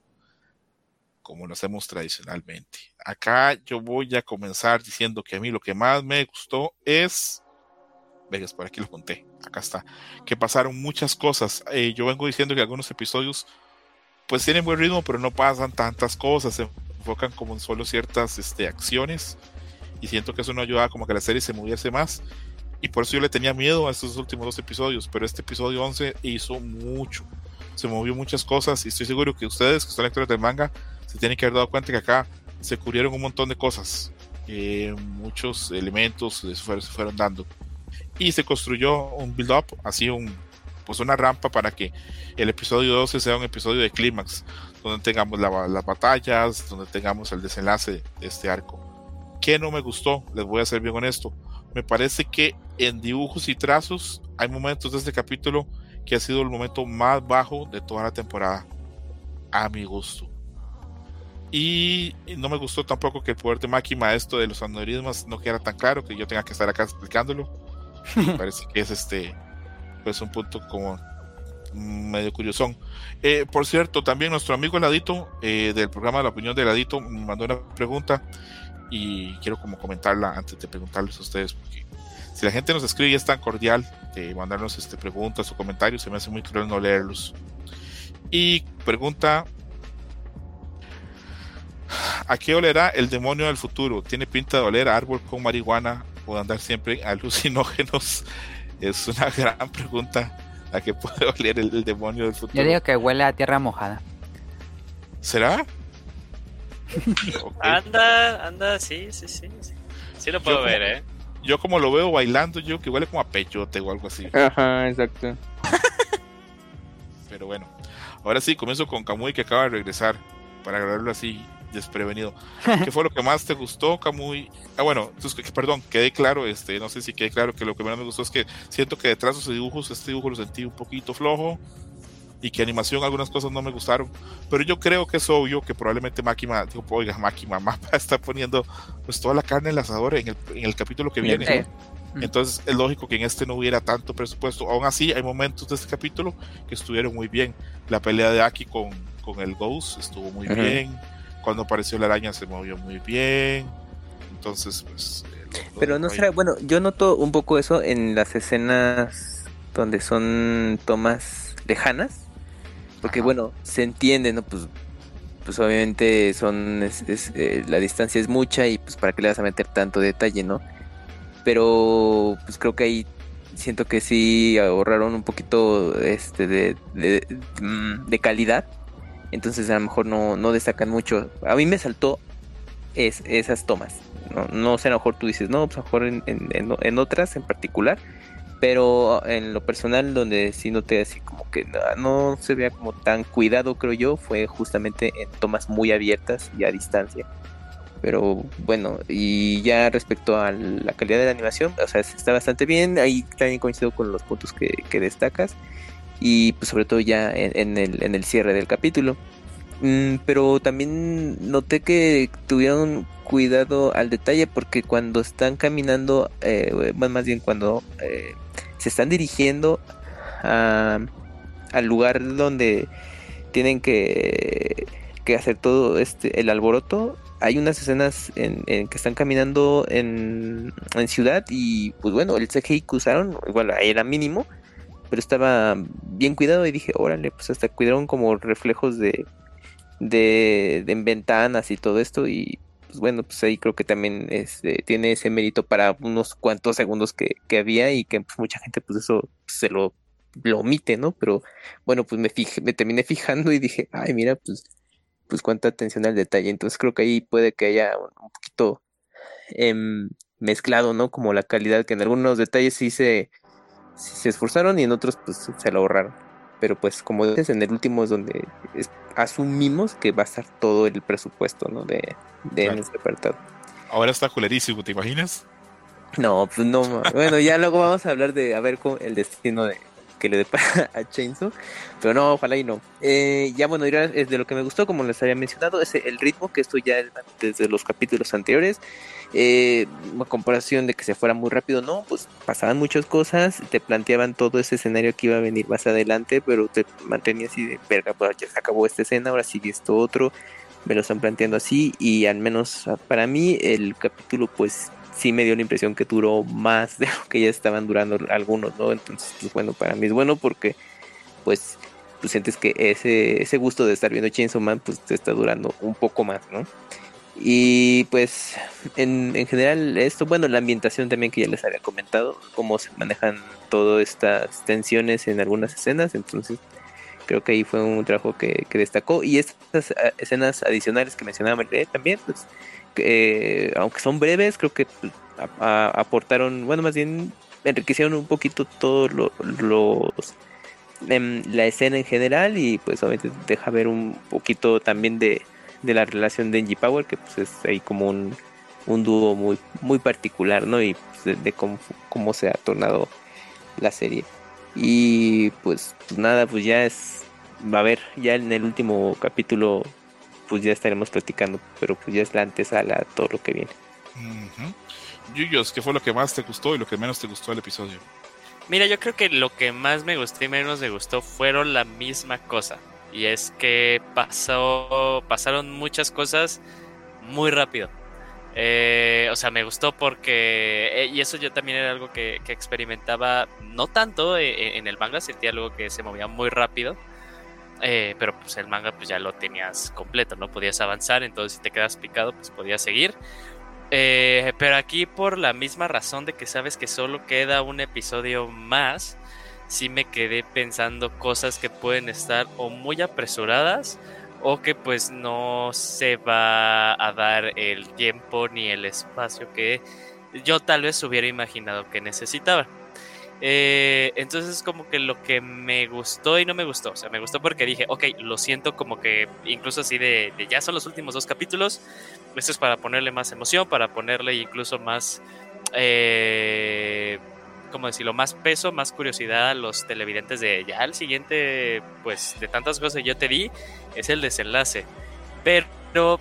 como lo hacemos tradicionalmente. Acá yo voy a comenzar diciendo que a mí lo que más me gustó es. Vegas, por aquí lo conté. Acá está. Que pasaron muchas cosas. Eh, yo vengo diciendo que algunos episodios pues tienen buen ritmo, pero no pasan tantas cosas. Enfocan como en solo ciertas este, acciones. Y siento que eso no ayudaba como que la serie se moviese más. Y por eso yo le tenía miedo a estos últimos dos episodios. Pero este episodio 11 hizo mucho. Se movió muchas cosas. Y estoy seguro que ustedes, que son lectores del manga, se tienen que haber dado cuenta que acá se cubrieron un montón de cosas. Eh, muchos elementos se fueron, se fueron dando. Y se construyó un build-up, así un, pues una rampa para que el episodio 12 sea un episodio de clímax, donde tengamos la- las batallas, donde tengamos el desenlace de este arco. ¿Qué no me gustó? Les voy a ser bien honesto. Me parece que en dibujos y trazos hay momentos de este capítulo que ha sido el momento más bajo de toda la temporada, a mi gusto. Y y no me gustó tampoco que el poder de Máquina, esto de los aneurismas, no quedara tan claro que yo tenga que estar acá explicándolo. Me parece que es este, pues un punto como medio curiosón. Eh, por cierto, también nuestro amigo Heladito eh, del programa La Opinión de Heladito me mandó una pregunta y quiero como comentarla antes de preguntarles a ustedes porque si la gente nos escribe es tan cordial de mandarnos este, preguntas o comentarios, se me hace muy cruel no leerlos. Y pregunta ¿A qué olerá el demonio del futuro? ¿Tiene pinta de oler a árbol con marihuana o andar siempre en alucinógenos? Es una gran pregunta. ¿A qué puede oler el, el demonio del futuro? Yo digo que huele a tierra mojada. ¿Será? Anda, anda, sí, sí, sí. Sí, Sí lo puedo Yo ver, como- ¿eh? Yo como lo veo bailando, yo que huele como a peyote o algo así. Ajá, exacto. Pero bueno, ahora sí, comienzo con Kamui que acaba de regresar para agarrarlo así desprevenido. ¿Qué fue lo que más te gustó, Kamui? Ah, bueno, entonces, perdón, quedé claro, este, no sé si quedé claro que lo que más me gustó es que siento que detrás de sus dibujos, este dibujo lo sentí un poquito flojo y que animación algunas cosas no me gustaron, pero yo creo que es obvio que probablemente Máquina, digo, oiga, Máquina, Mapa está poniendo pues toda la carne en el asador en el, en el capítulo que viene. ¿no? Entonces es lógico que en este no hubiera tanto presupuesto. Aún así, hay momentos de este capítulo que estuvieron muy bien. La pelea de Aki con, con el Ghost estuvo muy Ujú. bien. Cuando apareció la araña se movió muy bien. Entonces, pues, Pero no será, bueno, yo noto un poco eso en las escenas donde son tomas lejanas, porque Ajá. bueno, se entiende, ¿no? Pues, pues obviamente son, es- es, eh, la distancia es mucha y pues para qué le vas a meter tanto detalle, ¿no? Pero pues creo que ahí siento que sí ahorraron un poquito este de, de, mm, de calidad, entonces a lo mejor no, no destacan mucho. A mí me saltó es, esas tomas. No, no sé, a lo mejor tú dices, no, pues a lo mejor en, en- en- en otras en particular, pero en lo personal, donde sí noté así como que no, no se vea como tan cuidado, creo yo, fue justamente en tomas muy abiertas y a distancia. Pero bueno, y ya respecto a la calidad de la animación, o sea, está bastante bien. Ahí también coincido con los puntos que, que destacas. Y pues sobre todo ya en, en el, en el cierre del capítulo. Mm, pero también noté que tuvieron cuidado al detalle porque cuando están caminando, eh, más bien cuando eh, se están dirigiendo a- al lugar donde tienen que, que hacer todo este el alboroto, hay unas escenas en, en que están caminando en, en ciudad y pues bueno, el CGI que usaron, igual ahí era mínimo, pero estaba bien cuidado y dije, órale, pues hasta cuidaron como reflejos de, de, de en ventanas y todo esto y pues bueno, pues ahí creo que también este, tiene ese mérito para unos cuantos segundos que, que había y que pues, mucha gente pues eso se lo, lo omite, ¿no? Pero bueno, pues me fijé, me terminé fijando y dije, ay, mira, pues, pues cuánta atención al detalle. Entonces creo que ahí puede que haya un, poquito em, mezclado, ¿no? Como la calidad, que en algunos detalles sí se, se esforzaron y en otros pues se lo ahorraron. Pero pues como dices, en el último es donde es- asumimos que va a estar todo el presupuesto, ¿no? De, de Claro. apartado. Ahora está culerísimo, ¿te imaginas? No, pues no. Bueno, ya luego vamos a hablar de a ver el destino de que le depara a Chainsaw. Pero no, ojalá y no. Eh, ya bueno, es de lo que me gustó, como les había mencionado, es el ritmo, que esto ya es desde los capítulos anteriores. Eh, a comparación de que se fuera muy rápido, no, pues pasaban muchas cosas, te planteaban todo ese escenario que iba a venir más adelante, pero te mantenía así de verga, pues ya se acabó esta escena, ahora sigue esto otro, me lo están planteando así, y al menos ah, para mí el capítulo pues sí me dio la impresión que duró más de lo que ya estaban durando algunos, ¿no? Entonces, pues bueno, para mí es bueno porque pues tú sientes que ese, ese gusto de estar viendo Chainsaw Man pues te está durando un poco más, ¿no? Y pues en, en general esto, bueno, la ambientación también que ya les había comentado, cómo se manejan todas estas tensiones en algunas escenas, entonces creo que ahí fue un trabajo que, que destacó. Y estas eh, escenas adicionales que mencionaba Merlé también, pues eh, aunque son breves, creo que a- aportaron, bueno, más bien enriquecieron un poquito todos lo- los em, la escena en general y pues obviamente deja ver un poquito también de, de la relación de Angie Power que pues es ahí como un, un dúo muy muy particular no y pues, de, de cómo, cómo se ha tornado la serie. Y pues, pues nada pues ya es va a ver ya en el último capítulo pues ya estaremos platicando pero pues ya es la antesala a todo lo que viene. Yuyos, ¿qué fue lo que más te gustó y lo que menos te gustó del episodio? Mira, yo creo que lo que más me gustó y menos me gustó fueron la misma cosa. Y es que pasó, pasaron muchas cosas muy rápido. Eh, o sea, me gustó porque... eh, y eso yo también era algo que, que experimentaba, no tanto eh, en el manga, sentía algo que se movía muy rápido. Eh, pero pues el manga pues ya lo tenías completo, no podías avanzar, entonces si te quedas picado pues podías seguir. Eh, pero aquí por la misma razón de que sabes que solo queda un episodio más, sí me quedé pensando cosas que pueden estar o muy apresuradas o que pues no se va a dar el tiempo ni el espacio que yo tal vez hubiera imaginado que necesitaba. Eh, entonces como que lo que me gustó y no me gustó, o sea, me gustó porque dije, ok, lo siento como que incluso así de, ya son los últimos dos capítulos, esto es para ponerle más emoción, para ponerle incluso más, eh, ¿cómo decirlo? Más peso, más curiosidad a los televidentes de ya el siguiente, pues de tantas cosas que yo te di, es el desenlace. Pero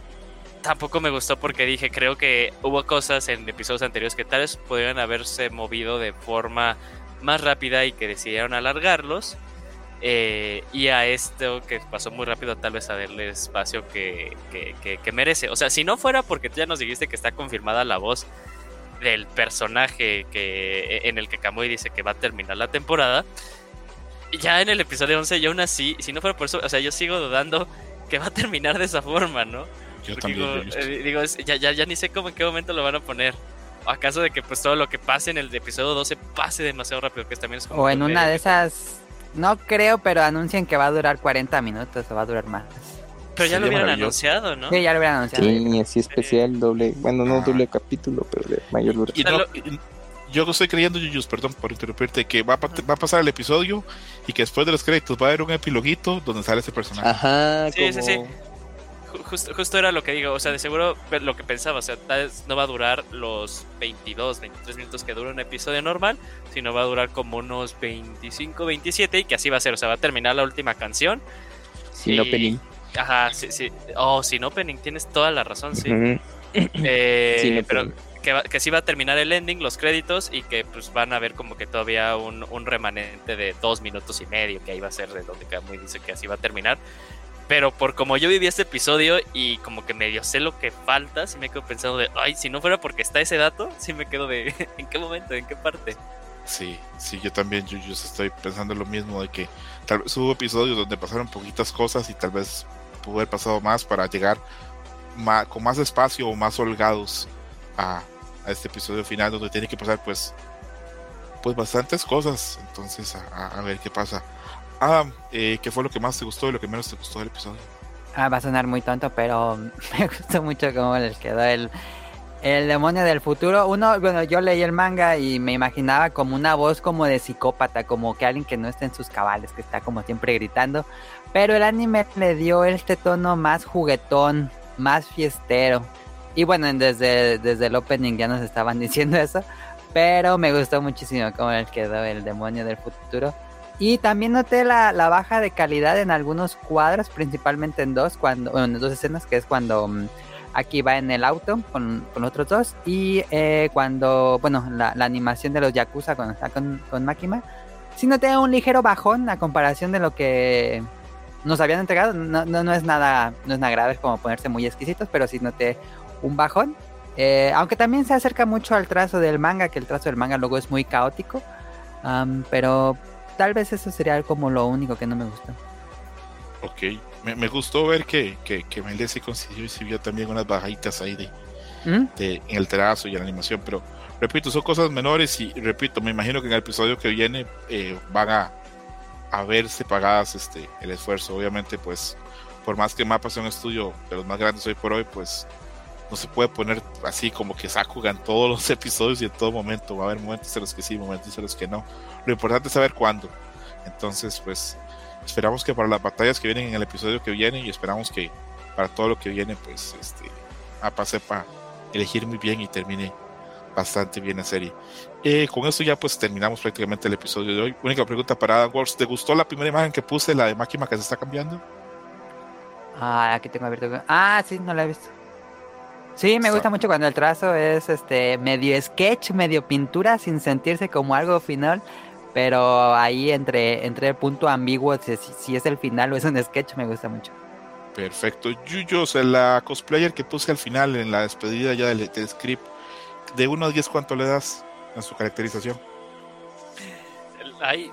tampoco me gustó porque dije, creo que hubo cosas en episodios anteriores que tal vez podrían haberse movido de forma más rápida y que decidieron alargarlos. Eh, y a esto que pasó muy rápido, tal vez a darle espacio que, que, que, que merece. O sea, si no fuera porque tú ya nos dijiste que está confirmada la voz del personaje que en el que Kamui dice que va a terminar la temporada. Ya en el episodio 11 yo aún así, si no fuera por eso, o sea, yo sigo dudando que va a terminar de esa forma, ¿no? Yo Porque también. digo, eh, digo, ya, ya, ya ni sé cómo en qué momento lo van a poner. ¿O acaso de que pues todo lo que pase en el episodio 12 pase demasiado rápido? Que también es como O en una de esas, no creo, pero anuncian que va a durar 40 minutos o va a durar más. Pero ya lo hubieran anunciado, ¿no? Sí, ya lo hubieran anunciado. Sí, así especial, doble, bueno, no Ah. doble capítulo, pero de mayor Y duración. no- yo estoy creyendo, Yuyus, perdón por interrumpirte, que va a, va a pasar el episodio y que después de los créditos va a haber un epiloguito donde sale ese personaje. Ajá, Sí, sí, como... sí. Justo, justo era lo que digo, o sea, de seguro lo que pensaba, o sea, tal no va a durar los 22, 23 minutos que dura un episodio normal, sino va a durar como unos 25, 27 y que así va a ser, o sea, va a terminar la última canción. Sin y- opening. Ajá, sí, sí. Oh, sin opening, tienes toda la razón, sí. Ujú. Eh, Sin pero que, va- que sí va a terminar el ending, los créditos, y que pues van a ver como que todavía un, un remanente de dos minutos y medio, que ahí va a ser de donde Kamui dice que así va a terminar. Pero por como yo viví este episodio y como que medio sé lo que falta, sí me quedo pensando de, ay, si no fuera porque está ese dato, sí me quedo de, ¿en qué momento? ¿En qué parte? Sí, sí, yo también, Yuyus, estoy pensando lo mismo de que tal vez hubo episodios donde pasaron poquitas cosas y tal vez pudo haber pasado más para llegar ma- con más espacio o más holgados a, a este episodio final donde tiene que pasar pues pues bastantes cosas. Entonces, a ver qué pasa. Adam, eh, ¿qué fue lo que más te gustó y lo que menos te gustó del episodio? Ah, va a sonar muy tonto, pero me gustó mucho cómo les quedó el, el demonio del futuro. Uno, bueno, yo leí el manga y me imaginaba como una voz como de psicópata, como que alguien que no está en sus cabales, que está como siempre gritando. Pero el anime le dio este tono más juguetón, más fiestero. Y bueno, desde, desde el opening ya nos estaban diciendo eso. Pero me gustó muchísimo cómo les quedó el demonio del futuro. Y también noté la, la baja de calidad en algunos cuadros, principalmente en dos, cuando, en dos escenas, que es cuando mm, aquí va en el auto con, con otros dos, y eh, cuando, bueno, la, animación de los Yakuza cuando con, con Makima, sí noté un ligero bajón a comparación de lo que nos habían entregado. No, no, no es nada, no es nada grave, es como ponerse muy exquisitos, pero sí noté un bajón. Eh, aunque también se acerca mucho al trazo del manga, que el trazo del manga luego es muy caótico. pero tal vez eso sería como lo único que no me gusta. Ok, me, me gustó ver que, que, que Melissa sí consiguió y sí vio también unas bajitas ahí de, ¿Mm? de- en el trazo y en la animación, pero repito, son cosas menores y repito, me imagino que en el episodio que viene eh, van a, a verse pagadas este, el esfuerzo. Obviamente, pues, por más que Mapa sea un estudio de los más grandes hoy por hoy, pues no se puede poner así como que Sakuga en todos los episodios y en todo momento. Va a haber momentos en los que sí, momentos en los que no. Lo importante es saber cuándo. Entonces, pues, esperamos que para las batallas que vienen en el episodio que viene y esperamos que para todo lo que viene, pues, este, Mapa sepa elegir muy bien y termine bastante bien la serie. Eh, con esto ya pues terminamos prácticamente el episodio de hoy. Única pregunta para Adam ¿te gustó la primera imagen que puse, la de Máquina que se está cambiando? Ah, aquí tengo abierto. Ah, sí, no la he visto. Sí, me gusta mucho cuando el trazo es este medio sketch, medio pintura, sin sentirse como algo final. Pero ahí entre, entre el punto ambiguo, si, si- es el final o es un sketch, me gusta mucho. Perfecto. Yuyos, la cosplayer que puse al final en la despedida ya del, del script, de 1 a 10, ¿cuánto le das a su caracterización? Ay,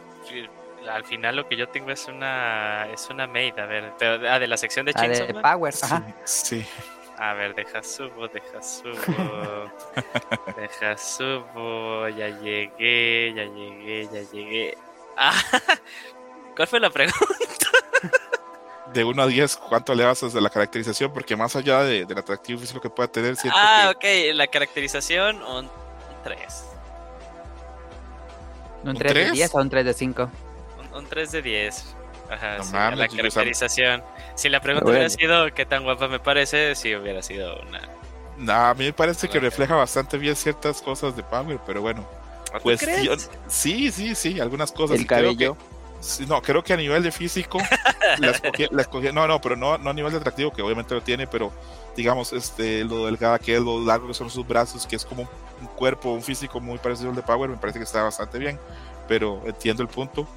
al final lo que yo tengo es una es una maid, a ver, pero, ah, de la sección de La Chainsaw de Man. Power, ajá. Sí, sí. A ver, deja subo, deja subo. deja subo. Ya llegué, ya llegué, ya llegué. Ah, ¿Cuál fue la pregunta? De 1 a 10, ¿cuánto le das a la caracterización? Porque más allá de, del atractivo físico que pueda tener, siento Ah, que ok, la caracterización, un 3. ¿Un ¿Un 3 de tres? 10 o un 3 de 5? Un, 3 de 10. Ajá, No sí, mames, la caracterización. Si la pregunta Bueno. hubiera sido qué tan guapa me parece, sí hubiera sido una. Nah, a mí me parece que refleja bastante bien ciertas cosas de Power, pero bueno. ¿Tú Pues yo- sí, sí, sí, algunas cosas. El y creo cabello. que- sí, no, creo que a nivel de físico, la escogí, la escogí- no, no, pero no, no a nivel de atractivo, que obviamente lo tiene, pero digamos, este, lo delgada que es, lo largo que son sus brazos, que es como un, un cuerpo, un físico muy parecido al de Power, me parece que está bastante bien, pero entiendo el punto.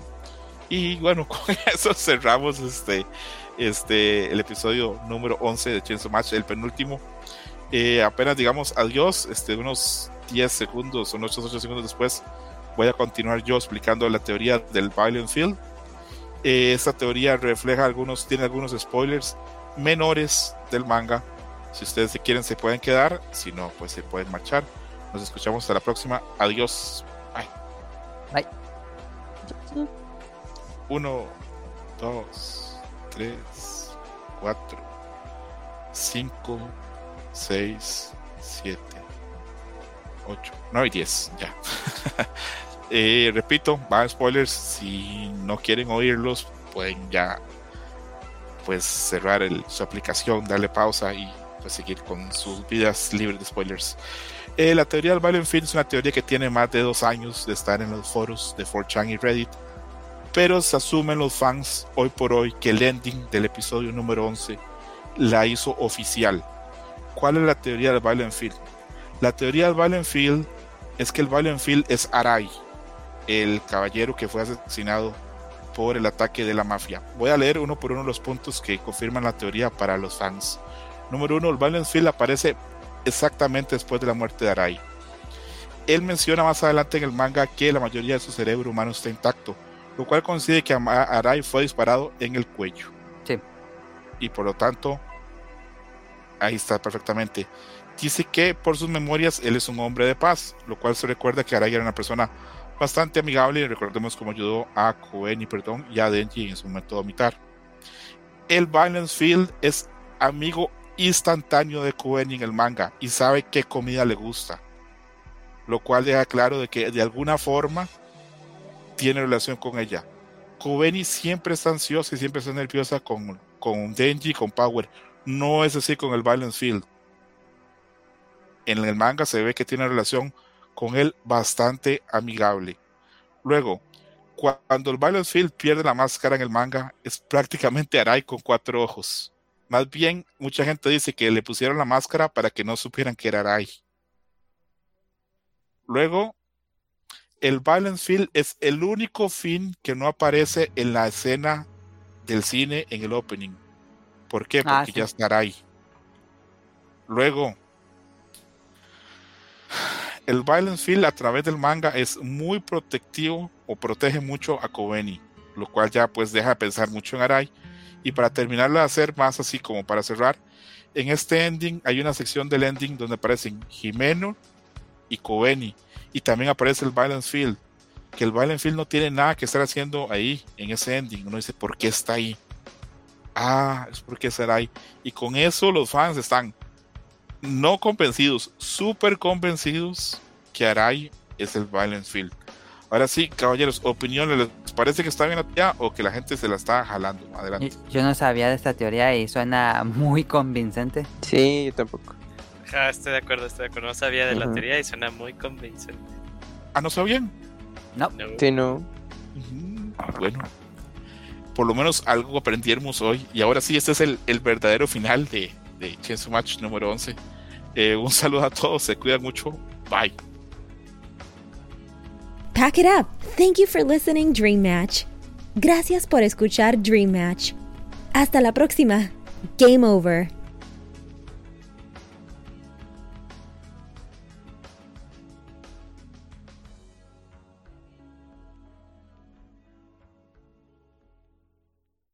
Y bueno, con eso cerramos este, este, el episodio número 11 de Chainsaw Match, el penúltimo. Eh, apenas digamos adiós, este, unos 10 segundos, unos 8 segundos después, voy a continuar yo explicando la teoría del Violent Field. Eh, esta teoría refleja algunos, tiene algunos spoilers menores del manga. Si ustedes se quieren, se pueden quedar. Si no, pues se pueden marchar. Nos escuchamos hasta la próxima. Adiós. Bye. Bye. 1, 2, 3, 4, 5, 6, 7, 8, 9 y 10. Ya. eh, repito, van spoilers. Si no quieren oírlos, pueden ya pues cerrar el, su aplicación, darle pausa y pues seguir con sus vidas libres de spoilers. Eh, la teoría del Violent Field es una teoría que tiene más de dos años de estar en los foros de 4chan y Reddit, pero se asumen los fans hoy por hoy que el ending del episodio número 11 la hizo oficial. ¿Cuál es la teoría del Violent Field? La teoría del Violent Field es que el Violent Field es Arai, el caballero que fue asesinado por el ataque de la mafia. Voy a leer uno por uno los puntos que confirman la teoría para los fans. Número uno, el Violent Field aparece exactamente después de la muerte de Arai. Él menciona más adelante en el manga que la mayoría de su cerebro humano está intacto, lo cual coincide que Arai fue disparado en el cuello. Sí. Y por lo tanto, ahí está perfectamente. Dice que por sus memorias él es un hombre de paz, lo cual se recuerda que Arai era una persona bastante amigable y recordemos cómo ayudó a Koen y perdón y a Denji en su momento de vomitar. El Violence Field es amigo instantáneo de Koen en el manga y sabe qué comida le gusta, lo cual deja claro de que de alguna forma tiene relación con ella. Kobeni siempre está ansiosa y siempre está nerviosa con, con Denji, con Power. No es así con el Violence Field. En el manga se ve que tiene relación con él bastante amigable. Luego, cuando el Violence Field pierde la máscara en el manga, es prácticamente Arai con cuatro ojos. Más bien, mucha gente dice que le pusieron la máscara para que no supieran que era Arai. Luego, el Violence Field es el único fin que no aparece en la escena del cine en el opening. ¿Por qué? Porque Ah, sí. ya estará ahí. Luego, el Violence Field a través del manga es muy protectivo o protege mucho a Kobeni, lo cual ya pues deja de pensar mucho en Arai. Y para terminarlo de hacer más así como para cerrar, en este ending hay una sección del ending donde aparecen Jimeno y Kobeni. Y también aparece el Violence Field. Que el Violent Field no tiene nada que estar haciendo ahí, en ese ending. Uno dice, ¿por qué está ahí? Ah, es porque será ahí. Y con eso los fans están no convencidos, súper convencidos que Arai es el Violent Field. Ahora sí, caballeros, opiniones, ¿les parece que está bien ya o que la gente se la está jalando? Adelante. Yo, yo no sabía de esta teoría y suena muy convincente. Sí, yo tampoco. Ah, estoy de acuerdo, estoy de acuerdo. No sabía de la Ujú. teoría y suena muy convincente. Ah, ¿no sabían? No, No. Sí, no. Ujú, Bueno, por lo menos algo aprendimos hoy. Y ahora sí, este es el, el verdadero final de, de Chainsaw Match número 11. Eh, un saludo a todos, se cuidan mucho. Bye. Pack it up. Thank you for listening, Dream Match. Gracias por escuchar Dream Match. Hasta la próxima. Game over.